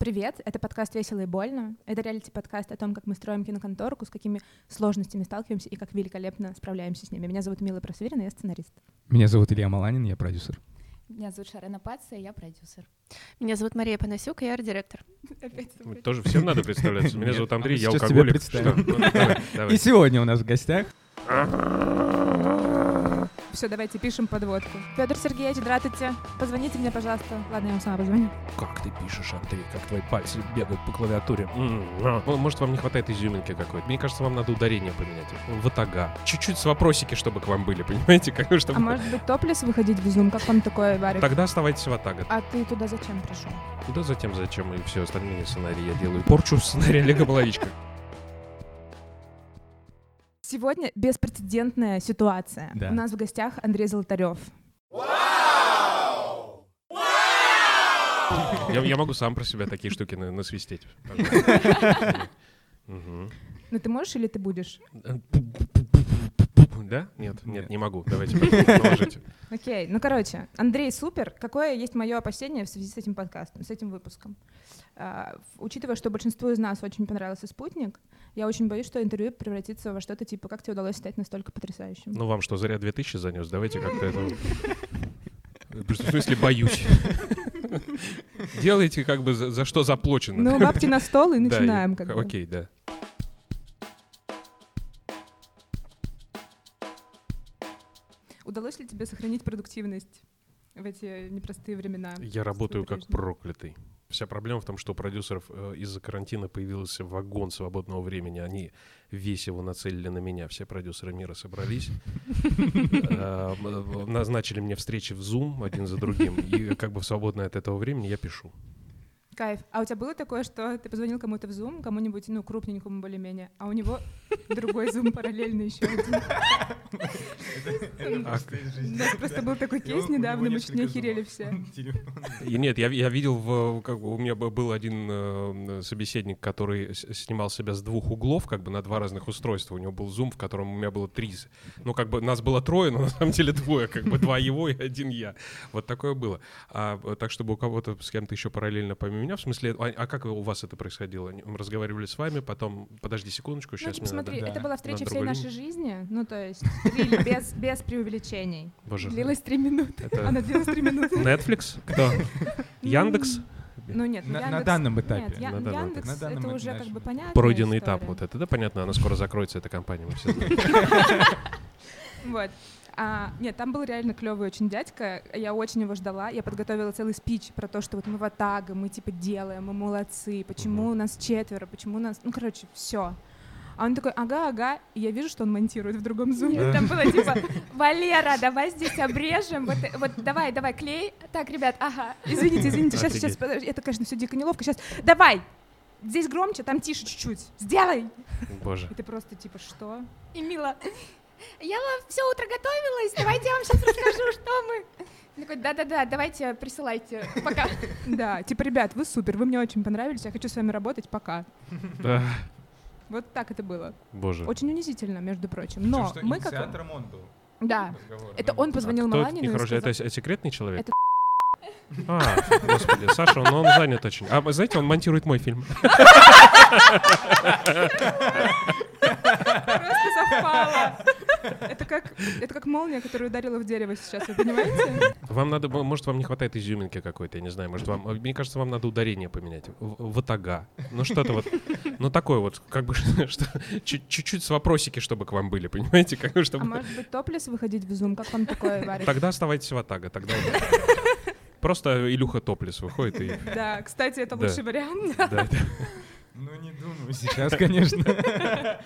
Привет, это подкаст «Весело и больно». Это реалити-подкаст о том, как мы строим киноконторку, с какими сложностями сталкиваемся и как великолепно справляемся с ними. Меня зовут Мила Просверина, я сценарист. Меня зовут Илья Маланин, я продюсер. Меня зовут Шарена Пация, я продюсер. Меня зовут Мария Панасюк, я арт-директор. Тоже всем надо представляться. Меня зовут Андрей, я сейчас тебя алкоголик. Ну. И сегодня у нас в гостях Все, давайте пишем подводку. Федор Сергеевич, здравствуйте. Позвоните мне, пожалуйста. Ладно, я вам сама позвоню. Как ты пишешь, Андрей, как твои пальцы бегают по клавиатуре. М, а. Ну, Может, вам не хватает изюминки какой-то. Мне кажется, вам надо ударение поменять. Ватага. Чуть-чуть с вопросики, чтобы к вам были, понимаете? Как, чтобы... А может быть, топлес выходить в зум? Как вам такое, Варик? Тогда оставайтесь в Атага. А ты туда зачем пришел? Куда затем, зачем и все остальные сценарии я делаю. Порчу в сценарии Олега Половичка. Сегодня беспрецедентная ситуация. Да. У нас в гостях Андрей Золотарев. Я, я могу сам про себя такие штуки на- насвистеть. Мгм. Ну ты можешь или ты будешь? Да? Нет, нет, не могу. Давайте положите. Окей, ну короче, Андрей супер. Какое есть мое опасение в связи с этим подкастом, с этим выпуском? А, учитывая, что большинству из нас очень понравился спутник, я очень боюсь, что интервью превратится во что-то типа «Как тебе удалось стать настолько потрясающим?» Ну, вам что, зря 2000 занес? Давайте как-то это... В смысле, боюсь. Делайте как бы за, за что заплачено. Ну, бабки на стол и Да, и- начинаем. как бы. Окей, да. Удалось ли тебе сохранить продуктивность в эти непростые времена? Я работаю как проклятый. Вся проблема в том, что у продюсеров э, из-за карантина появился вагон свободного времени. Они весь его нацелили на меня. Все продюсеры мира собрались. Э, м- Назначили мне встречи в Zoom один за другим. И как бы в свободное от этого времени я пишу. Кайф. А у тебя было такое, что ты позвонил кому-то в Zoom, кому-нибудь, ну, крупненькому более-менее, а у него другой Zoom параллельно еще один? У нас просто был такой кейс недавно, мы чуть не охерели все. И нет, я, я видел, как у меня был один э, собеседник, который снимал себя с двух углов, как бы на два разных устройства. У него был зум, в котором у меня было три. Ну, как бы нас было трое, но на самом деле двое, как бы два его и один я. Вот такое было. А, э, так, чтобы у кого-то с кем-то еще параллельно помимо меня, в смысле, а, а как у вас это происходило? Они разговаривали с вами, потом, подожди секундочку, Ну, сейчас типа, мне надо... смотри, Да. это была встреча На всей другой нашей жизни, ну, то есть, без, без преувеличений. Боже, Длилась три минуты. это Она длилась три минуты. Netflix? Кто? Яндекс? Ну нет, ну, На- на Яндекс- данном этапе. Нет, Я- На данном Яндекс этапе. На данном это уже как бы понятно. Пройденный этап вот это, да, понятно, она скоро закроется, эта компания, мы все знаем. Вот. А, нет, там был реально клевый очень дядька. Я очень его ждала. Я подготовила целый спич про то, что вот мы в Атага, мы типа делаем, мы молодцы, почему у нас четверо, почему у нас. Ну, короче, все. А он такой, ага, ага. И я вижу, что он монтирует в другом зуме. Там было типа, Валера, давай здесь обрежем. Вот, вот давай, давай, клей. Так, ребят, ага. Извините, извините, сейчас, сейчас, Офигеть. Это, конечно, все дико неловко. Сейчас, давай. Здесь громче, там тише чуть-чуть. Сделай. Боже. И ты просто типа, что? И Мила, я все утро готовилась, давайте я вам сейчас расскажу, что мы. Он такой, да-да-да, давайте присылайте. Пока. Да, типа, ребят, вы супер, вы мне очень понравились, я хочу с вами работать, пока. Да. Вот так это было. Боже. Очень унизительно, между прочим. Но мы как... он был. Да, это он позвонил это Маланину? Это сказал... с- секретный человек? Это А, господи, Саша, он, он занят очень. А вы знаете, он монтирует мой фильм. Просто совпало. Это как, это как молния, которая ударила в дерево сейчас, вы понимаете? Вам надо, может, вам не хватает изюминки какой-то, я не знаю. Может, вам, мне кажется, вам надо ударение поменять. Ватага. Ну, что-то вот, ну, такое вот, как бы, что, чуть- чуть-чуть с вопросики, чтобы к вам были, понимаете? Как, бы, А чтобы... может быть, топлес выходить в зум? Как вам такое, Варя? Тогда оставайтесь в Атага, тогда... Просто Илюха Топлес выходит и... Да, кстати, это лучший вариант. Ну, не думаю сейчас, конечно.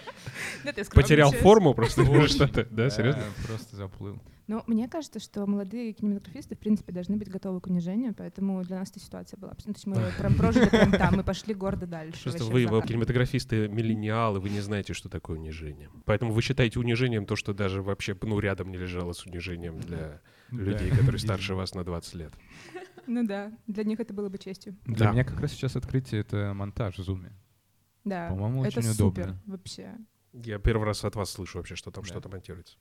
Потерял форму просто что-то? Да, серьезно? Просто заплыл. Но мне кажется, что молодые кинематографисты, в принципе, должны быть готовы к унижению, поэтому для нас эта ситуация была абсолютно... То есть мы прям прожили прям там, мы пошли гордо дальше. Просто вы, вы кинематографисты, миллениалы, вы не знаете, что такое унижение. Поэтому вы считаете унижением то, что даже вообще ну, рядом не лежало с унижением для людей, которые старше вас на 20 лет. Ну да, для них это было бы честью. Для меня как раз сейчас открытие — это монтаж в зуме. Да, По-моему, это очень супер удобно. вообще. Я первый раз от вас слышу вообще, что там что-то монтируется.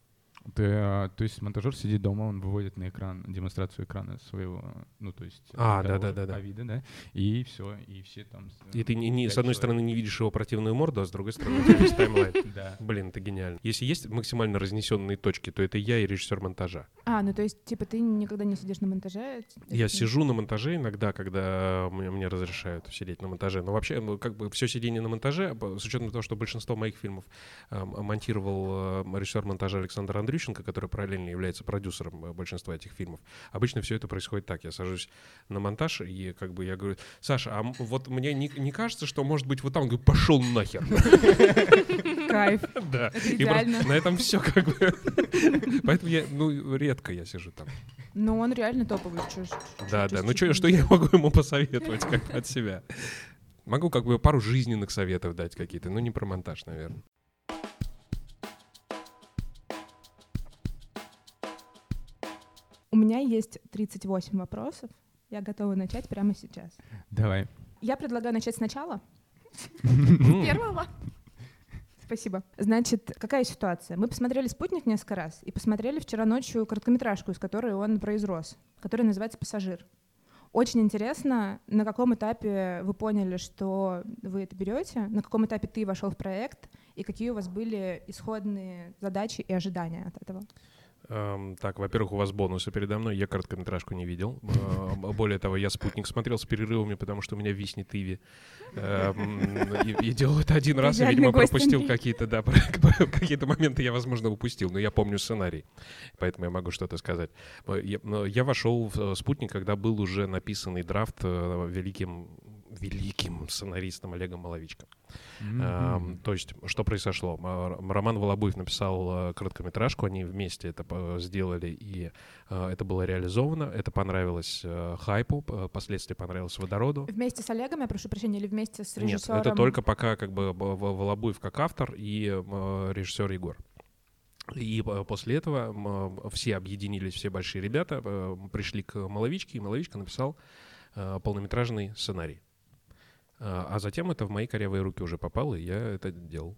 Ты, а, то есть монтажер сидит дома, он выводит на экран демонстрацию экрана своего, ну то есть А, того да-да-да-да. Авида, да, и все, и все там. И ты не, не- с одной человек. стороны не видишь его противную морду, а с другой стороны весь таймлайн. Да. Блин, это гениально. Если есть максимально разнесенные точки, то это я и режиссер монтажа. А, ну то есть, типа, ты никогда не сидишь на монтаже? Я сижу на монтаже иногда, когда мне, мне разрешают сидеть на монтаже. Но вообще, ну, как бы все сидение на монтаже, с учетом того, что большинство моих фильмов э, монтировал э, режиссер монтажа Александр Андрющенко, который параллельно является продюсером э, большинства этих фильмов. Обычно все это происходит так. Я сажусь на монтаж, и как бы я говорю, Саша, а вот мне не, не кажется, что может быть вот там? Он говорит, пошел нахер. Кайф. Да. И на этом все как бы. Поэтому я, ну, редко я сижу там. Но он реально топовый. Да, да. Ну что, я могу ему посоветовать как от себя? Могу как бы пару жизненных советов дать какие-то, но не про монтаж, наверное. У меня есть 38 вопросов. Я готова начать прямо сейчас. Давай. Я предлагаю начать сначала. М, Первого. Спасибо. Значит, какая ситуация? Мы посмотрели «Спутник» несколько раз и посмотрели вчера ночью короткометражку, из которой он произрос, которая называется «Пассажир». Очень интересно, на каком этапе вы поняли, что вы это берете, на каком этапе ты вошел в проект, и какие у вас были исходные задачи и ожидания от этого. Эм, Так, во-первых, у вас бонусы передо мной. Я короткометражку не видел. Э, Более того, я «Спутник» смотрел с перерывами, потому что у меня виснет Иви. Эм, И делал это один раз, и, видимо, пропустил какие-то, да, какие-то моменты я, возможно, упустил. Но я помню сценарий, поэтому я могу что-то сказать. Э, Я, вошел в э, «Спутник», когда был уже написанный драфт великим великим сценаристом Олегом Маловичко. Эм, Мгм. То есть, что произошло? Роман Волобуев написал э, короткометражку, они вместе это э, сделали, и э, это было реализовано. Это понравилось э, хайпу, п- впоследствии понравилось водороду. Вместе с Олегом, я прошу прощения, или вместе с Нет, режиссером? это только пока как бы Волобуев как автор и э, режиссер Егор. И э, после этого все объединились, все большие ребята, э, пришли к Маловичке, и Маловичка написал э, полнометражный сценарий. А а затем это в мои корявые руки уже попало, и я это делал.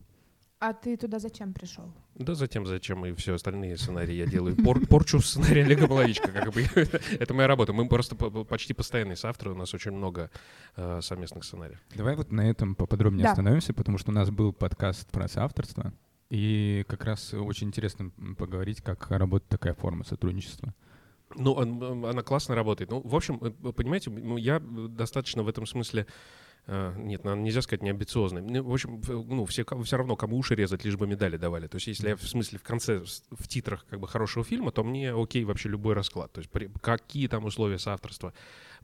А ты туда зачем пришел? Да затем, зачем и все остальные сценарии я делаю. Пор- порчу в сценарии Олега Половичка. Как бы. Это моя работа. Мы просто по- по- почти постоянные соавторы, у нас очень много э, совместных сценариев. Давай вот на этом поподробнее Да. остановимся, потому что у нас был подкаст про соавторство, и как раз очень интересно поговорить, как работает такая форма сотрудничества. Ну, он- она классно работает. Ну, в общем, э, понимаете, я достаточно в этом смысле э, нет, наверно, нельзя сказать неамбициозный. Ну, В общем, ну, все, все равно, кому уши резать, лишь бы медали давали. То есть, если я в смысле в конце, в титрах как бы хорошего фильма, то мне окей вообще любой расклад. То есть, при- какие там условия соавторства,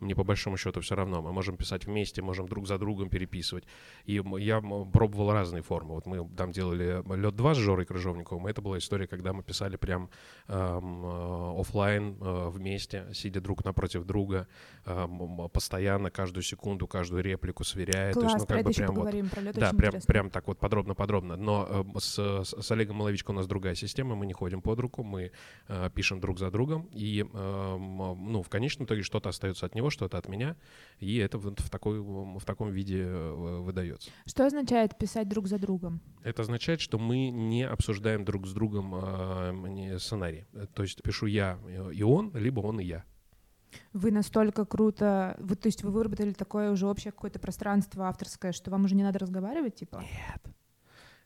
мне по большому счету все равно. Мы можем писать вместе, можем друг за другом переписывать. И я пробовал разные формы. Вот мы там делали «Лед 2» с Жорой Крыжовниковым. Это была история, когда мы писали прям эм, э, оффлайн э, вместе, сидя друг напротив друга, эм, постоянно, каждую секунду, каждую реплику сверяя. То есть, Класс, ну, как бы прям вот поговорим, про лед да, прям, интересно. прям так вот подробно-подробно. Но э, с, с- Олегом Маловичко у нас другая система, мы не ходим под руку, мы э, пишем друг за другом, и э, ну, в конечном итоге что-то остается от него, что-то от меня, и это вот в, такой, в таком виде э, выдается. Что означает писать друг за другом? Это означает, что мы не обсуждаем друг с другом э, не сценарий. Э, То есть пишу я э, и он, либо он и я. Вы настолько круто, вы, то есть вы выработали такое уже общее какое-то пространство авторское, что вам уже не надо разговаривать, типа? Нет,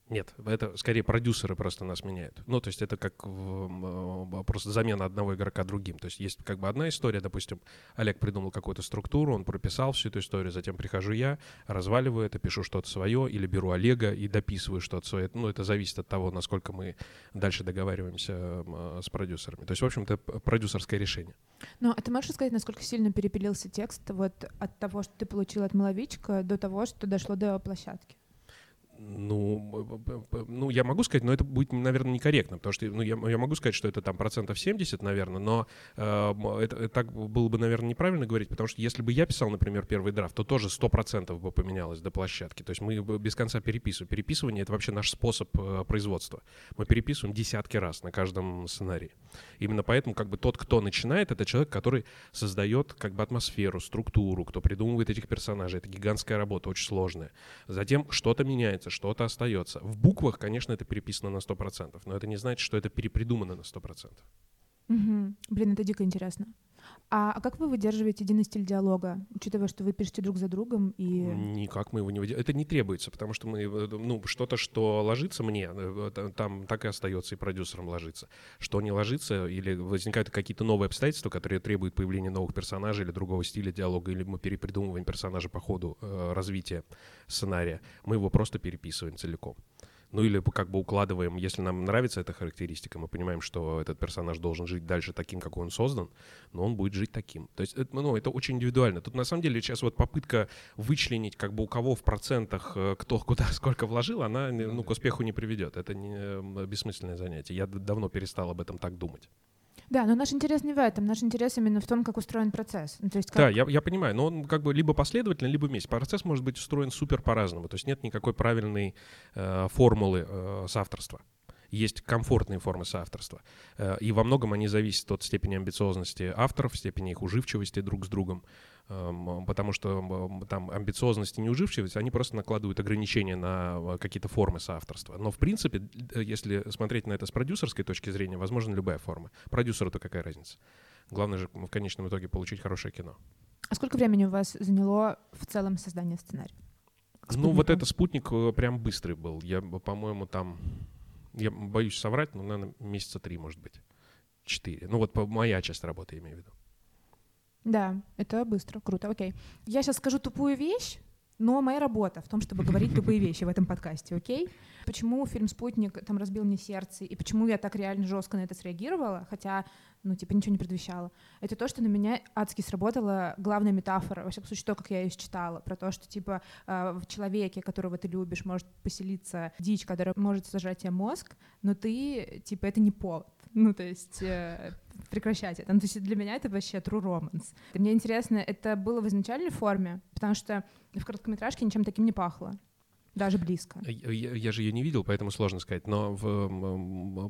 это скорее продюсеры просто нас меняют. Ну, то есть это как в, э, просто замена одного игрока другим. То есть есть как бы одна история, допустим, Олег придумал какую-то структуру, он прописал всю эту историю, затем прихожу я, разваливаю это, пишу что-то свое, или беру Олега и дописываю что-то свое. Ну, это зависит от того, насколько мы дальше договариваемся э, с продюсерами. То есть, в общем, это п- продюсерское решение. Ну, а ты можешь сказать, насколько сильно перепилился текст вот от того, что ты получил от Маловичка, до того, что дошло до площадки? Ну, ну, я могу сказать, но это будет, наверное, некорректно, потому что ну, я, я могу сказать, что это там процентов 70, наверное, но э, это, это так было бы, наверное, неправильно говорить, потому что если бы я писал, например, первый драфт, то тоже 100% бы поменялось до площадки. То есть мы без конца переписываем. Переписывание — это вообще наш способ э, производства. Мы переписываем десятки раз на каждом сценарии. Именно поэтому как бы тот, кто начинает, это человек, который создает как бы атмосферу, структуру, кто придумывает этих персонажей. Это гигантская работа, очень сложная. Затем что-то меняется, меняется, что-то остается. В буквах, конечно, это переписано на 100%, но это не значит, что это перепридумано на 100%. Мгм. Блин, это дико интересно. А, а как вы выдерживаете единый стиль диалога, учитывая, что вы пишете друг за другом и... Никак мы его не выделяем. Это не требуется, потому что мы, э, ну, что-то, что ложится мне, э, э, там так и остается и продюсерам ложится. Что не ложится, или возникают какие-то новые обстоятельства, которые требуют появления новых персонажей или другого стиля диалога, или мы перепридумываем персонажа по ходу развития сценария, мы его просто переписываем целиком. Ну или как бы укладываем, если нам нравится эта характеристика, мы понимаем, что этот персонаж должен жить дальше таким, какой он создан, но он будет жить таким. То есть, это, ну, это очень индивидуально. Тут на самом деле сейчас вот попытка вычленить, как бы у кого в процентах э, кто куда сколько вложил, она ну, к успеху не приведет. Это не бессмысленное занятие. Я давно перестал об этом так думать. Да, но наш интерес не в этом. Наш интерес именно в том, как устроен процесс. Ну, то есть как... Да, я, я понимаю, но он как бы либо последовательно, либо вместе. Процесс может быть устроен супер по-разному. То есть нет никакой правильной э, формулы э, соавторства есть комфортные формы соавторства. Э, и во многом они зависят от степени амбициозности авторов, степени их уживчивости друг с другом. Эм, потому что там амбициозность и неуживчивость, они просто накладывают ограничения на э, какие-то формы соавторства. Но, в принципе, э, если смотреть на это с продюсерской точки зрения, возможно любая форма. Продюсеру-то какая разница? Главное же в конечном итоге получить хорошее кино. А сколько времени у вас заняло в целом создание сценария? Ну, вот это спутник э, прям быстрый был. Я, по-моему, там... Я боюсь соврать, но, наверное, месяца три, может быть. Четыре. Ну, вот моя часть работы, я имею в виду. Да, это быстро, круто, окей. Я сейчас скажу тупую вещь, но моя работа в том, чтобы говорить тупые вещи в этом подкасте, окей? Почему фильм «Спутник» там разбил мне сердце, и почему я так реально жестко на это среагировала, хотя, ну, типа, ничего не предвещало, это то, что на меня адски сработала главная метафора, во всяком случае, то, как я ее читала, про то, что, типа, э, в человеке, которого ты любишь, может поселиться дичь, которая может сожрать тебе мозг, но ты, типа, это не повод. Ну, то есть э, прекращать это. Ну, то есть для меня это вообще true romance. И мне интересно, это было в изначальной форме, потому что в короткометражке ничем таким не пахло. Даже близко. Я, я же ее не видел, поэтому сложно сказать. Но в,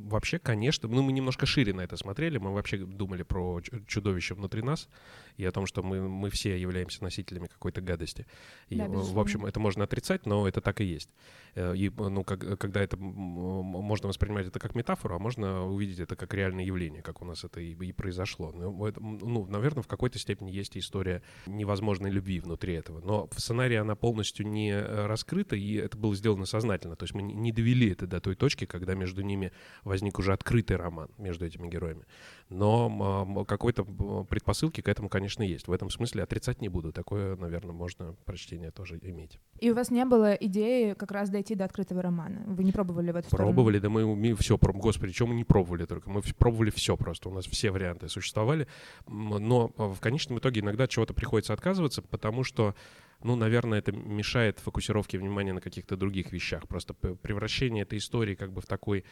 вообще, конечно, ну, мы немножко шире на это смотрели. Мы вообще думали про чудовище внутри нас и о том, что мы, мы все являемся носителями какой-то гадости. И, да, в общем, это можно отрицать, но это так и есть. Э, и, ну, как, когда это можно воспринимать это как метафору, а можно увидеть это как реальное явление, как у нас это и, и произошло. Ну, это, ну, наверное, в какой-то степени есть история невозможной любви внутри этого. Но в сценарии она полностью не э, раскрыта, и это было сделано сознательно. То есть мы не довели это до той точки, когда между ними возник уже открытый роман между этими героями. Но какой-то предпосылки к этому, конечно, есть. В этом смысле отрицать не буду. Такое, наверное, можно прочтение тоже иметь. И у вас не было идеи как раз дойти до открытого романа? Вы не пробовали в эту Пробовали, сторону? да мы, мы все пробовали. Господи, чем мы не пробовали только? Мы пробовали все просто. У нас все варианты существовали. Но в конечном итоге иногда чего-то приходится отказываться, потому что ну, наверное, это мешает фокусировке внимания на каких-то других вещах. Просто превращение этой истории как бы в такой,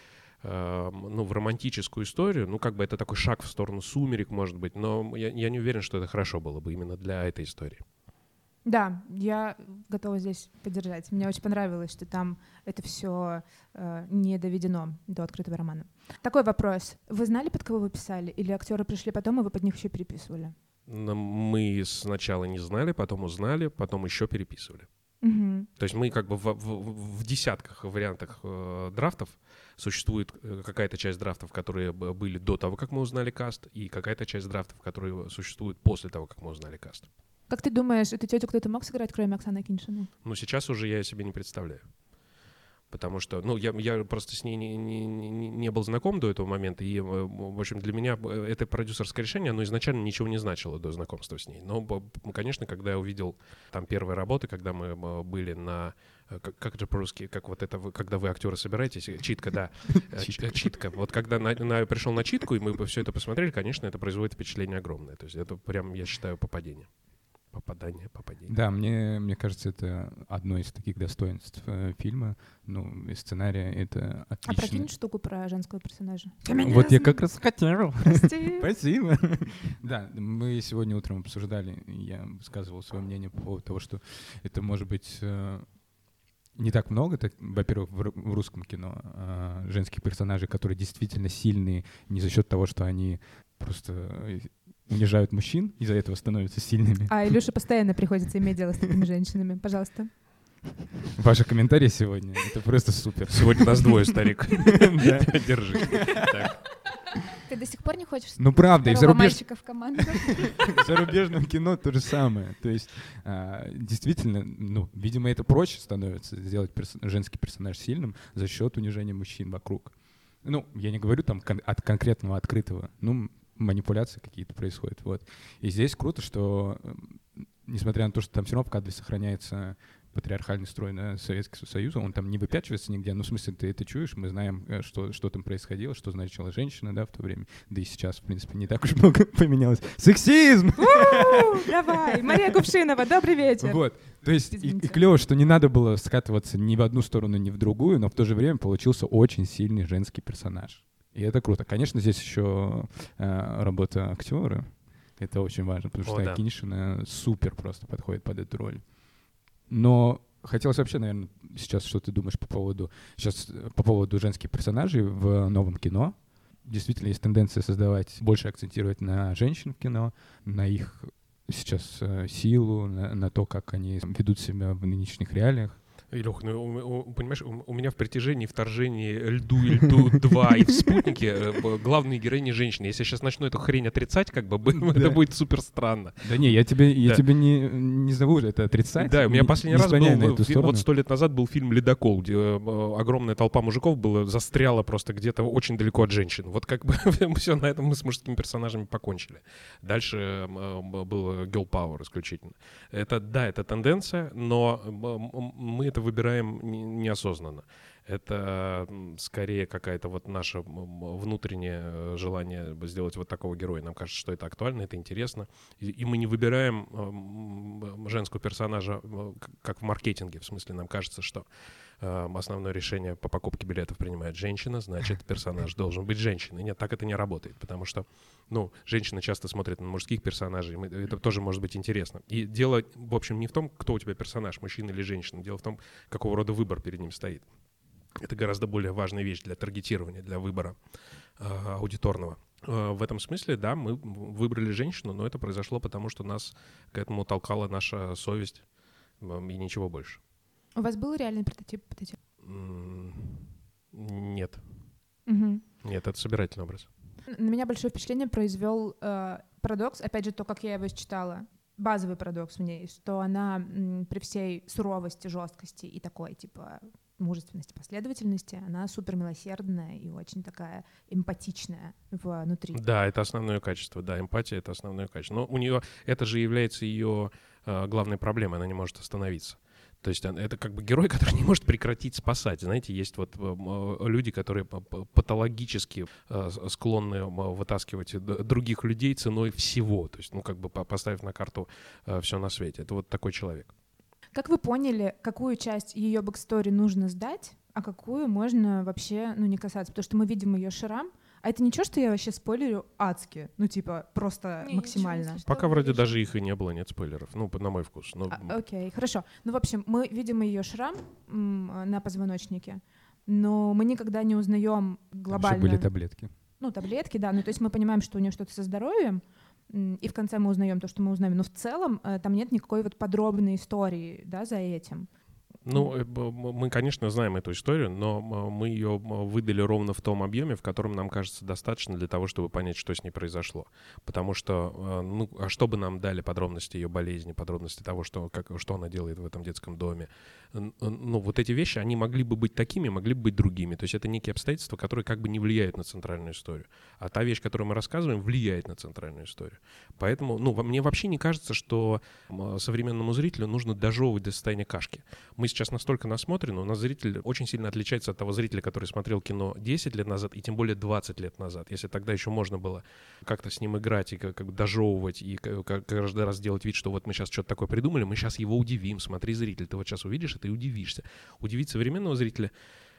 э, ну, в романтическую историю, ну, как бы это такой шаг в сторону сумерек, может быть, но я, я не уверен, что это хорошо было бы именно для этой истории. Да, я готова здесь поддержать. Мне очень понравилось, что там это все э, не доведено до открытого романа. Такой вопрос. Вы знали, под кого вы писали? Или актеры пришли потом, и вы под них еще переписывали? мы сначала не знали, потом узнали, потом еще переписывали. Угу. То есть мы как бы в, в, в десятках вариантах э, драфтов существует э, какая-то часть драфтов, которые были до того, как мы узнали cast, и какая-то часть драфтов, которые существуют после того, как мы узнали cast. Как ты думаешь, эту тетю кто-то мог сыграть, кроме Оксаны Акиньшиной? Ну, сейчас уже я себе не представляю потому что, ну, я, я просто с ней не, не, не был знаком до этого момента, и, э, в общем, для меня э, это продюсерское решение, оно изначально ничего не значило до знакомства с ней. Но, конечно, когда я увидел там первые работы, когда мы были на как, как же по-русски, как вот это, вы, когда вы актеры собираетесь, читка, да, читка. Вот когда на, на, пришел на читку, и мы все это посмотрели, конечно, это производит впечатление огромное. То есть это прям, я считаю, попадение попадание, попадение. Да, мне, мне кажется, это одно из таких достоинств э, фильма. Ну, и сценария — это отлично. А прокинь штуку про женского персонажа. Вот я как раз хотел. Спасибо. Да, мы сегодня утром обсуждали, я высказывал свое мнение по поводу того, что это может быть э, не так много, так, во-первых, в, в русском кино э, женских персонажей, которые действительно сильные не за счет того, что они просто э, унижают мужчин, из-за этого становятся сильными. А Илюше постоянно приходится иметь дело с такими женщинами. Пожалуйста. Ваши комментарии сегодня, это просто супер. Сегодня нас двое, старик. Держи. Ты до сих пор не хочешь Ну правда, и зарубеж... мальчика в команду? в зарубежном кино то же самое. То есть а, действительно, ну, видимо, это проще становится сделать женский персонаж сильным за счет унижения мужчин вокруг. Ну, я не говорю там от конкретного открытого, ну, манипуляции какие-то происходят, вот. И здесь круто, что несмотря на то, что там все равно в кадре сохраняется патриархальный строй на Советский Союз, он там не выпячивается нигде. Ну, в смысле, ты это чуешь, мы знаем, э, что, что там происходило, что значила женщина, да, в то время. Да и сейчас, в принципе, не так уж много поменялось. Сексизм! Давай, Мария Кувшинова, добрый вечер. Вот. То есть и, и клево, что не надо было скатываться ни в одну сторону, ни в другую, но в то же время получился очень сильный женский персонаж. И это круто. Конечно, здесь еще э, работа актера. Это очень важно, потому О, что да. Акиньшина супер просто подходит под эту роль. Но хотелось вообще, наверное, сейчас что ты думаешь по поводу сейчас э, по поводу женских персонажей в новом кино. Действительно, есть тенденция создавать, больше акцентировать на женщин в кино, на их сейчас э, силу, на, на то, как они ведут себя в нынешних реалиях. Илюх, ну, у- у- понимаешь, у у меня в притяжении, вторжении, льду и льду 2 и в спутнике э, главные героини женщины. Если я сейчас начну эту хрень отрицать, как бы это будет супер странно. Да не, я тебе, я тебе не, не зову это отрицать. Да, у меня не- последний не раз был, вот сто лет назад был фильм «Ледокол», где э, огромная толпа мужиков была, застряла просто где-то очень далеко от женщин. Вот как бы все на этом мы с мужскими персонажами покончили. Дальше э, м, был girl power исключительно. Это, да, это тенденция, но мы это выбираем не- неосознанно. Это скорее какая-то вот наше внутреннее э, желание сделать вот такого героя. Нам кажется, что это актуально, это интересно. И, мы не выбираем м, женского персонажа э, как в маркетинге. В смысле, нам кажется, что э, основное решение по покупке билетов принимает женщина, значит, персонаж должен быть женщиной. Нет, так это не работает, потому что, ну, женщины часто смотрят на мужских персонажей, это тоже может быть интересно. И дело, в общем, не в том, кто у тебя персонаж, мужчина или женщина, дело в том, какого рода выбор перед ним стоит. Это гораздо более важная вещь для таргетирования, для выбора э, аудиторного. Э, в этом смысле, да, мы выбрали женщину, но это произошло потому, что нас к этому толкала наша совесть м, и ничего больше. У вас был реальный прототип? прототип? Нет, Мгм. нет, это собирательный образ. На меня большое впечатление произвел э, парадокс, опять же, то, как я его считала. Базовый парадокс в ней, что она м, при всей суровости, жесткости и такой, типа, мужественности, последовательности, она супер милосердная и очень такая эмпатичная внутри. Да, это основное качество, да, эмпатия — это основное качество. Но у нее это же является ее э, главной проблемой, она не может остановиться. То есть это как бы герой, который не может прекратить спасать. Знаете, есть вот э, э, люди, которые патологически э, склонны вытаскивать других людей ценой всего. То есть, ну, как бы по- поставив на карту все на свете. Это вот такой человек. Как вы поняли, какую часть ее backstory нужно сдать, а какую можно вообще ну, не касаться? Потому что мы видим ее шрам, а это ничего, что я вообще спойлерю адски? Ну, типа, просто Не, максимально. ничего, Пока вроде видите? даже их и не было, нет спойлеров. Ну, на мой вкус. Но, А, окей, хорошо. Ну, в общем, мы видим ее шрам м, на позвоночнике, но мы никогда не узнаем Там еще глобально. были таблетки. Ну, таблетки, да. Ну, то есть мы понимаем, что у нее что-то со здоровьем, и в конце мы узнаем то, что мы узнаем. Но в целом э, там нет никакой вот подробной истории, да, за этим. Ну, э, мы, конечно, знаем эту историю, но мы ее выдали ровно в том объеме, в котором нам кажется достаточно для того, чтобы понять, что с ней произошло. Потому что, э, ну, а что бы нам дали подробности ее болезни, подробности того, что, как, что она делает в этом детском доме? Н- Ну, вот эти вещи, они могли бы быть такими, могли бы быть другими. То есть это некие обстоятельства, которые как бы не влияют на центральную историю. А та вещь, которую мы рассказываем, влияет на центральную историю. Поэтому, ну, мне вообще не кажется, что современному зрителю нужно дожевывать до состояния кашки. Мы сейчас настолько насмотрены, у нас зритель очень сильно отличается от того зрителя, который смотрел кино 10 лет назад и тем более 20 лет назад. Если тогда еще можно было как-то с ним играть и как, как дожевывать, и ка- ка- каждый раз делать вид, что вот мы сейчас что-то такое придумали, мы сейчас его удивим. Смотри, зритель, ты вот сейчас увидишь это и удивишься. Удивить современного зрителя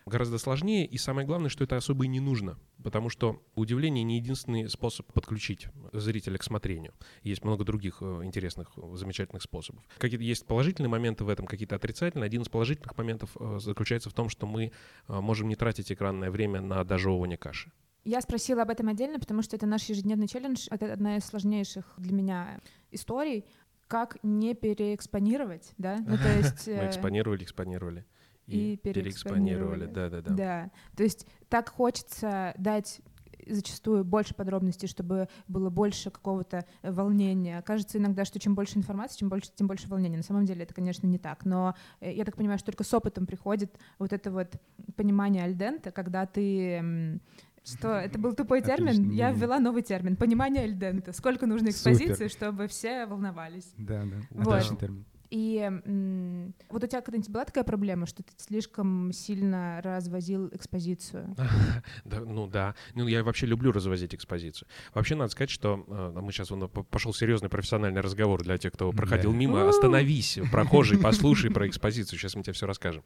гораздо сложнее, и самое главное, что это особо и не нужно, потому что удивление не единственный способ подключить зрителя к смотрению. Есть много других э, интересных, замечательных способов. Какие-то есть положительные моменты в этом, какие-то отрицательные. Один из положительных моментов э, заключается в том, что мы э, можем не тратить экранное время на дожевывание каши. Я спросила об этом отдельно, потому что это наш ежедневный челлендж. Это одна из сложнейших для меня историй. как не переэкспонировать, да? Ну, то есть... Мы экспонировали, экспонировали. И переэкспонировали. Да-да-да. Да, то есть так хочется дать зачастую больше подробностей, чтобы было больше какого-то волнения. Кажется иногда, что чем больше информации, чем больше, тем больше волнения. На самом деле это, конечно, не так. Но э, я так понимаю, что только с опытом приходит вот это вот понимание альдента, когда ты что это был тупой термин, Отлично. я ввела новый термин понимание альдента. Сколько нужно Супер. экспозиции, чтобы все волновались. Да, да. Вот. Отличный термин. И м, вот у тебя когда-нибудь была такая проблема, что ты слишком сильно развозил экспозицию? Да, ну да. Ну, я вообще люблю развозить экспозицию. Вообще, надо сказать, что э, мы сейчас пошел серьезный профессиональный разговор для тех, кто проходил Да. мимо. Остановись, прохожий, послушай про экспозицию. Сейчас мы тебе все расскажем.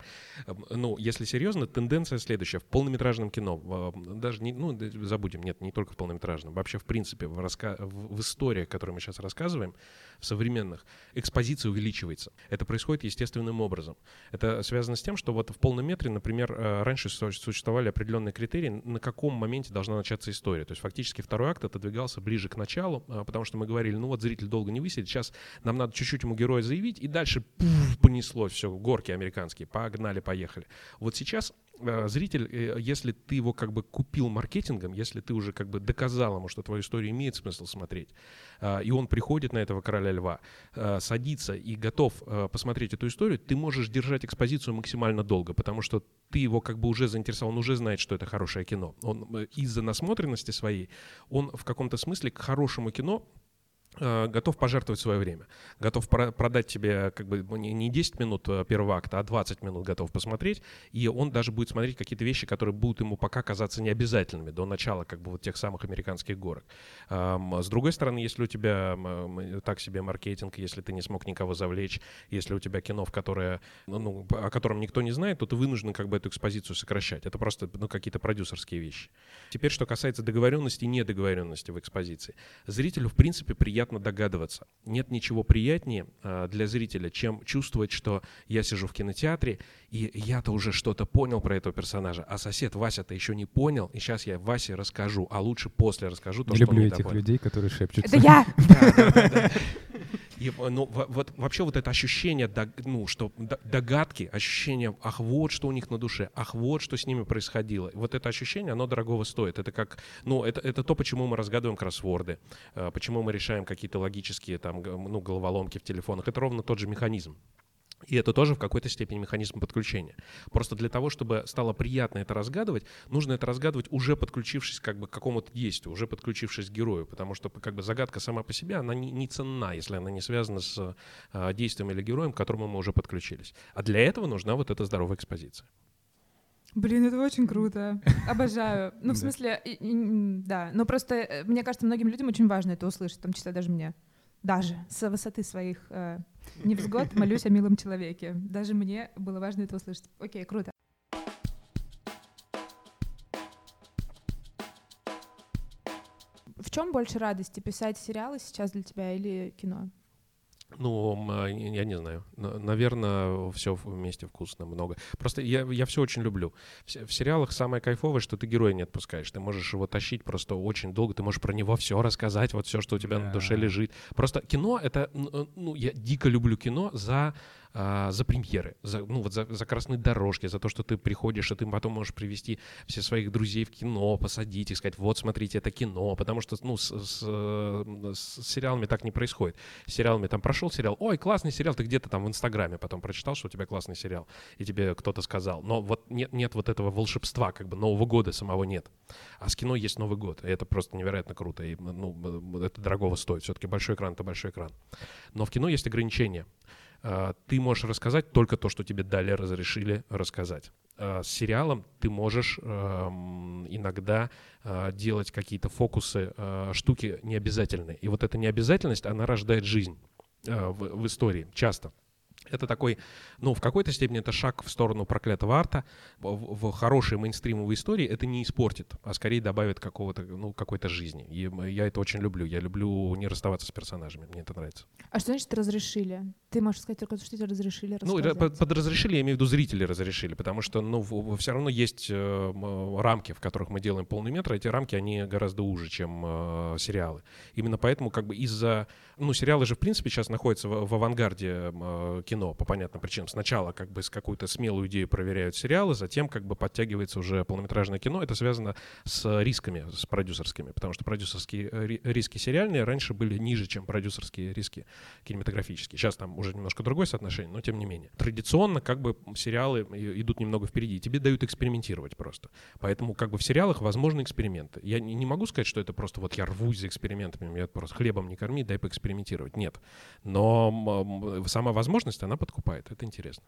Эм, Ну, если серьезно, тенденция следующая. В полнометражном кино, э, даже не, ну, забудем, нет, не только в полнометражном, вообще, в принципе, в, раска- в, в историях, которые мы сейчас рассказываем, в современных, экспозиция увеличивается. Это происходит естественным образом. Это связано с тем, что вот в полном метре, например, э, раньше су- существовали определенные критерии, на каком моменте должна начаться история. То есть фактически второй акт отодвигался ближе к началу, а, потому что мы говорили, ну вот зритель долго не высидит, сейчас нам надо чуть-чуть ему героя заявить, и дальше пуф, понеслось все, горки американские, погнали, поехали. Вот сейчас э, зритель, э, если ты его как бы купил маркетингом, если ты уже как бы доказал ему, что твою историю имеет смысл смотреть, а, и он приходит на этого короля льва, садится и готов посмотреть эту историю, ты можешь держать экспозицию максимально долго, потому что ты его как бы уже заинтересовал, он уже знает, что это хорошее кино. Он э, из-за насмотренности своей, он в каком-то смысле к хорошему кино э, готов пожертвовать свое время, готов про- продать тебе как бы ну, не не 10 минут э, первого акта, а 20 минут готов посмотреть, и он даже будет смотреть какие-то вещи, которые будут ему пока казаться необязательными до начала как бы вот тех самых американских горок. Ам, С другой стороны, если у тебя так себе маркетинг, если ты не смог никого завлечь, если у тебя кино, в которое, ну, ну, о котором никто не знает, то ты вынужден как бы эту экспозицию сокращать. Это просто ну, какие-то продюсерские вещи. Теперь, что касается договоренности и недоговоренности в экспозиции. Зрителю, в принципе, приятно догадываться. Нет ничего приятнее а, для зрителя, чем чувствовать, что я сижу в кинотеатре, и я-то уже что-то понял про этого персонажа, а сосед Вася-то еще не понял, и сейчас я Васе расскажу, а лучше после расскажу то, Не что люблю этих людей, которые шепчутся. Это я! И, ну, во- вот вообще вот это ощущение, ну, что догадки, ощущение, ах, вот что у них на душе, ах, вот что с ними происходило. Вот это ощущение, оно дорогого стоит. Это как, ну, это, это то, почему мы разгадываем кроссворды, э, почему мы решаем какие-то логические, там, ну, головоломки в телефонах. Это ровно тот же механизм. И это тоже в какой-то степени механизм подключения. Просто для того, чтобы стало приятно это разгадывать, нужно это разгадывать уже подключившись как бы к какому-то действию, уже подключившись к герою, потому что как бы загадка сама по себе, она не, не ценна, если она не связана с а, действием или героем, к которому мы уже подключились. А для этого нужна вот эта здоровая экспозиция. Блин, это очень круто. Обожаю. Ну, в смысле, да. Но просто, э, мне кажется, многим людям очень важно это услышать, в том числе даже мне. Даже с высоты своих э, невзгод молюсь о милом человеке. Даже мне было важно это услышать. Окей, круто. В чем больше радости, писать сериалы сейчас для тебя или кино? Ну, а, я не знаю. Наверное, все вместе вкусно, много. Просто я, я все очень люблю. В, се- в сериалах самое кайфовое, что ты героя не отпускаешь. Ты можешь его тащить просто очень долго. Ты можешь про него все рассказать, вот все, что у тебя на душе Да. лежит. Просто кино это, э, ну, я дико люблю кино за а, за премьеры, за, ну вот за, за красные дорожки, за то, что ты приходишь, и ты потом можешь привести все своих друзей в кино, посадить их, сказать, вот смотрите, это кино, потому что ну с, с, э, с сериалами так не происходит. С сериалами там прошел сериал, ой, классный сериал, ты где-то там в Инстаграме потом прочитал, что у тебя классный сериал, и тебе кто-то сказал, но вот нет, нет вот этого волшебства, как бы Нового года самого нет. А с кино есть Новый год, и это просто невероятно круто, и ну, это дорогого стоит, все-таки большой экран — это большой экран. Но в кино есть ограничения. А, Ты можешь рассказать только то, что тебе дали, разрешили рассказать. А С сериалом ты можешь эм, иногда а, делать какие-то фокусы, штуки необязательные. И вот эта необязательность, она рождает жизнь в истории часто. Это такой, ну, в какой-то степени это шаг в сторону проклятого арта. В, в хорошей мейнстримовой истории это не испортит, а скорее добавит какого-то, ну, какой-то жизни. И я это очень люблю. Я люблю не расставаться с персонажами. Мне это нравится. А что значит разрешили? Ты можешь сказать только, что тебе разрешили Ну, под, под разрешили, я имею в виду зрители разрешили, потому что, ну, все равно есть э, рамки, в которых мы делаем полный метр. Эти рамки, они гораздо уже, чем э, сериалы. Именно поэтому, как бы из-за... Ну, сериалы же, в принципе, сейчас находятся в, в авангарде э, кино кино по понятным причинам. Сначала как бы с какую-то смелую идею проверяют сериалы, затем как бы подтягивается уже полнометражное кино. Это связано с рисками, с продюсерскими, потому что продюсерские э, риски сериальные раньше были ниже, чем продюсерские риски кинематографические. Сейчас там уже немножко другое соотношение, но тем не менее. Традиционно как бы сериалы идут немного впереди, тебе дают экспериментировать просто. Поэтому как бы в сериалах возможны эксперименты. Я не, могу сказать, что это просто вот я рвусь за экспериментами, меня просто хлебом не корми, дай поэкспериментировать. Нет. Но сама возможность, она подкупает. Это интересно.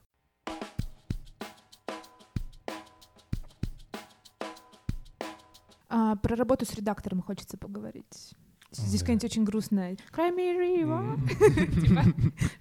А, про работу с редактором хочется поговорить. Здесь какая-нибудь очень грустная. Типа.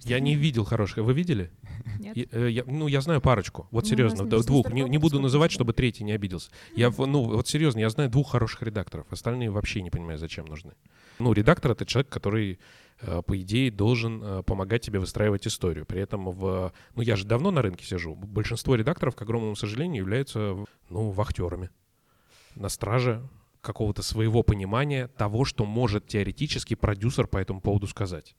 Я не видел хороших. Вы видели? Нет. Э, ну, я знаю парочку. Вот ну, серьезно, двух. Не буду называть, чтобы третий не обиделся. Я, ну, вот серьезно, я знаю двух хороших редакторов. Остальные вообще не понимаю, зачем нужны. Ну, редактор — это человек, который Э, по идее, должен э, помогать тебе выстраивать историю. При этом в... Ну, я же давно на рынке сижу. Большинство редакторов, к огромному сожалению, являются, ну, вахтерами. На страже какого-то своего понимания того, что может теоретически продюсер по этому поводу сказать.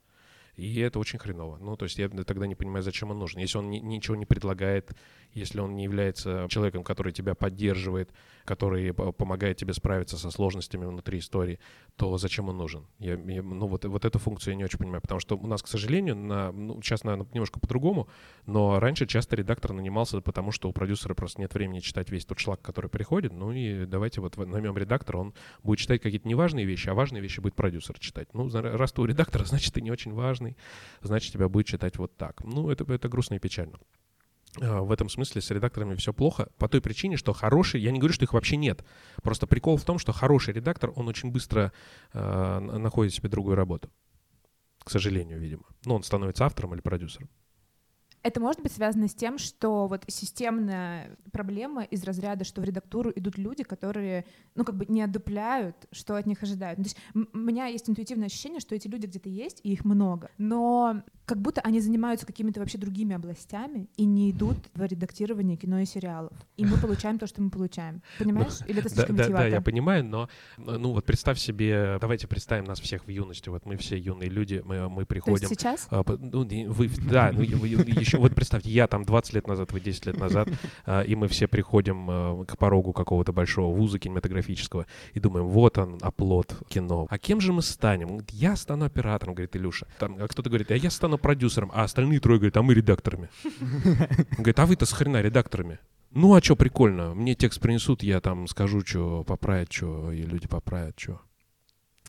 И это очень хреново. Ну, то есть я тогда не понимаю, зачем он нужен. Если он ни, ничего не предлагает, если он не является человеком, который тебя поддерживает, который помогает тебе справиться со сложностями внутри истории, то зачем он нужен? Я, я, ну, вот, вот эту функцию я не очень понимаю, потому что у нас, к сожалению, на, ну, сейчас, наверное, немножко по-другому, но раньше часто редактор нанимался, потому что у продюсера просто нет времени читать весь тот шлак, который приходит, ну и давайте вот наймем редактора, он будет читать какие-то неважные вещи, а важные вещи будет продюсер читать. Ну, раз ты у редактора, значит, ты не очень важный, значит, тебя будет читать вот так. Ну, это, это грустно и печально. А, в этом смысле с редакторами все плохо по той причине, что хороший, я не говорю, что их вообще нет. Просто прикол в том, что хороший редактор, он очень быстро э, находит себе другую работу. К сожалению, видимо. Ну, он становится автором или продюсером. Это может быть связано с тем, что вот системная проблема из разряда, что в редактуру идут люди, которые, ну, как бы не одупляют, что от них ожидают. То есть у меня есть интуитивное ощущение, что эти люди где-то есть, и их много, но как будто они занимаются какими-то вообще другими областями и не идут в редактирование кино и сериалов. И мы получаем то, что мы получаем. Понимаешь? Или это слишком да, да, да, я понимаю, но ну вот представь себе, давайте представим нас всех в юности. Вот мы все юные люди, мы, мы приходим. То есть сейчас? А, ну, вы, да, ну, еще вот представьте, я там 20 лет назад, вы 10 лет назад, а, и мы все приходим а, к порогу какого-то большого вуза кинематографического и думаем, вот он, оплот кино. А кем же мы станем? Я стану оператором, говорит Илюша. Там а кто-то говорит, а я стану продюсером, а остальные трое говорят, а мы редакторами. Говорит, а вы-то с хрена редакторами? Ну, а что прикольно? Мне текст принесут, я там скажу, что поправят, что, и люди поправят, что.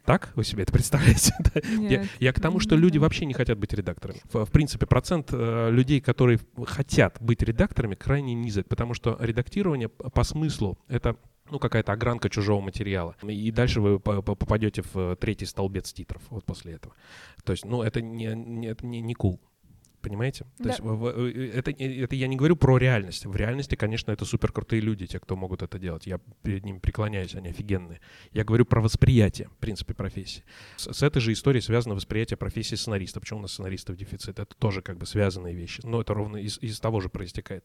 Так вы себе это представляете? я, я к тому, что люди вообще не хотят быть редакторами. В, в принципе, процент э, людей, которые хотят быть редакторами, крайне низок, потому что редактирование по смыслу это ну, какая-то огранка чужого материала. И дальше вы попадете в третий столбец титров вот после этого. То есть, ну, это не, не, не, не cool. Понимаете? Да. То есть э, это, это я не говорю про реальность. В реальности, конечно, это супер крутые люди, те, кто могут это делать. Я перед ними преклоняюсь, они офигенные. Я говорю про восприятие, в принципе, профессии. С, с этой же историей связано восприятие профессии сценариста. Почему у нас сценаристов дефицит? Это тоже как бы связанные вещи. Но это ровно из, из того же проистекает.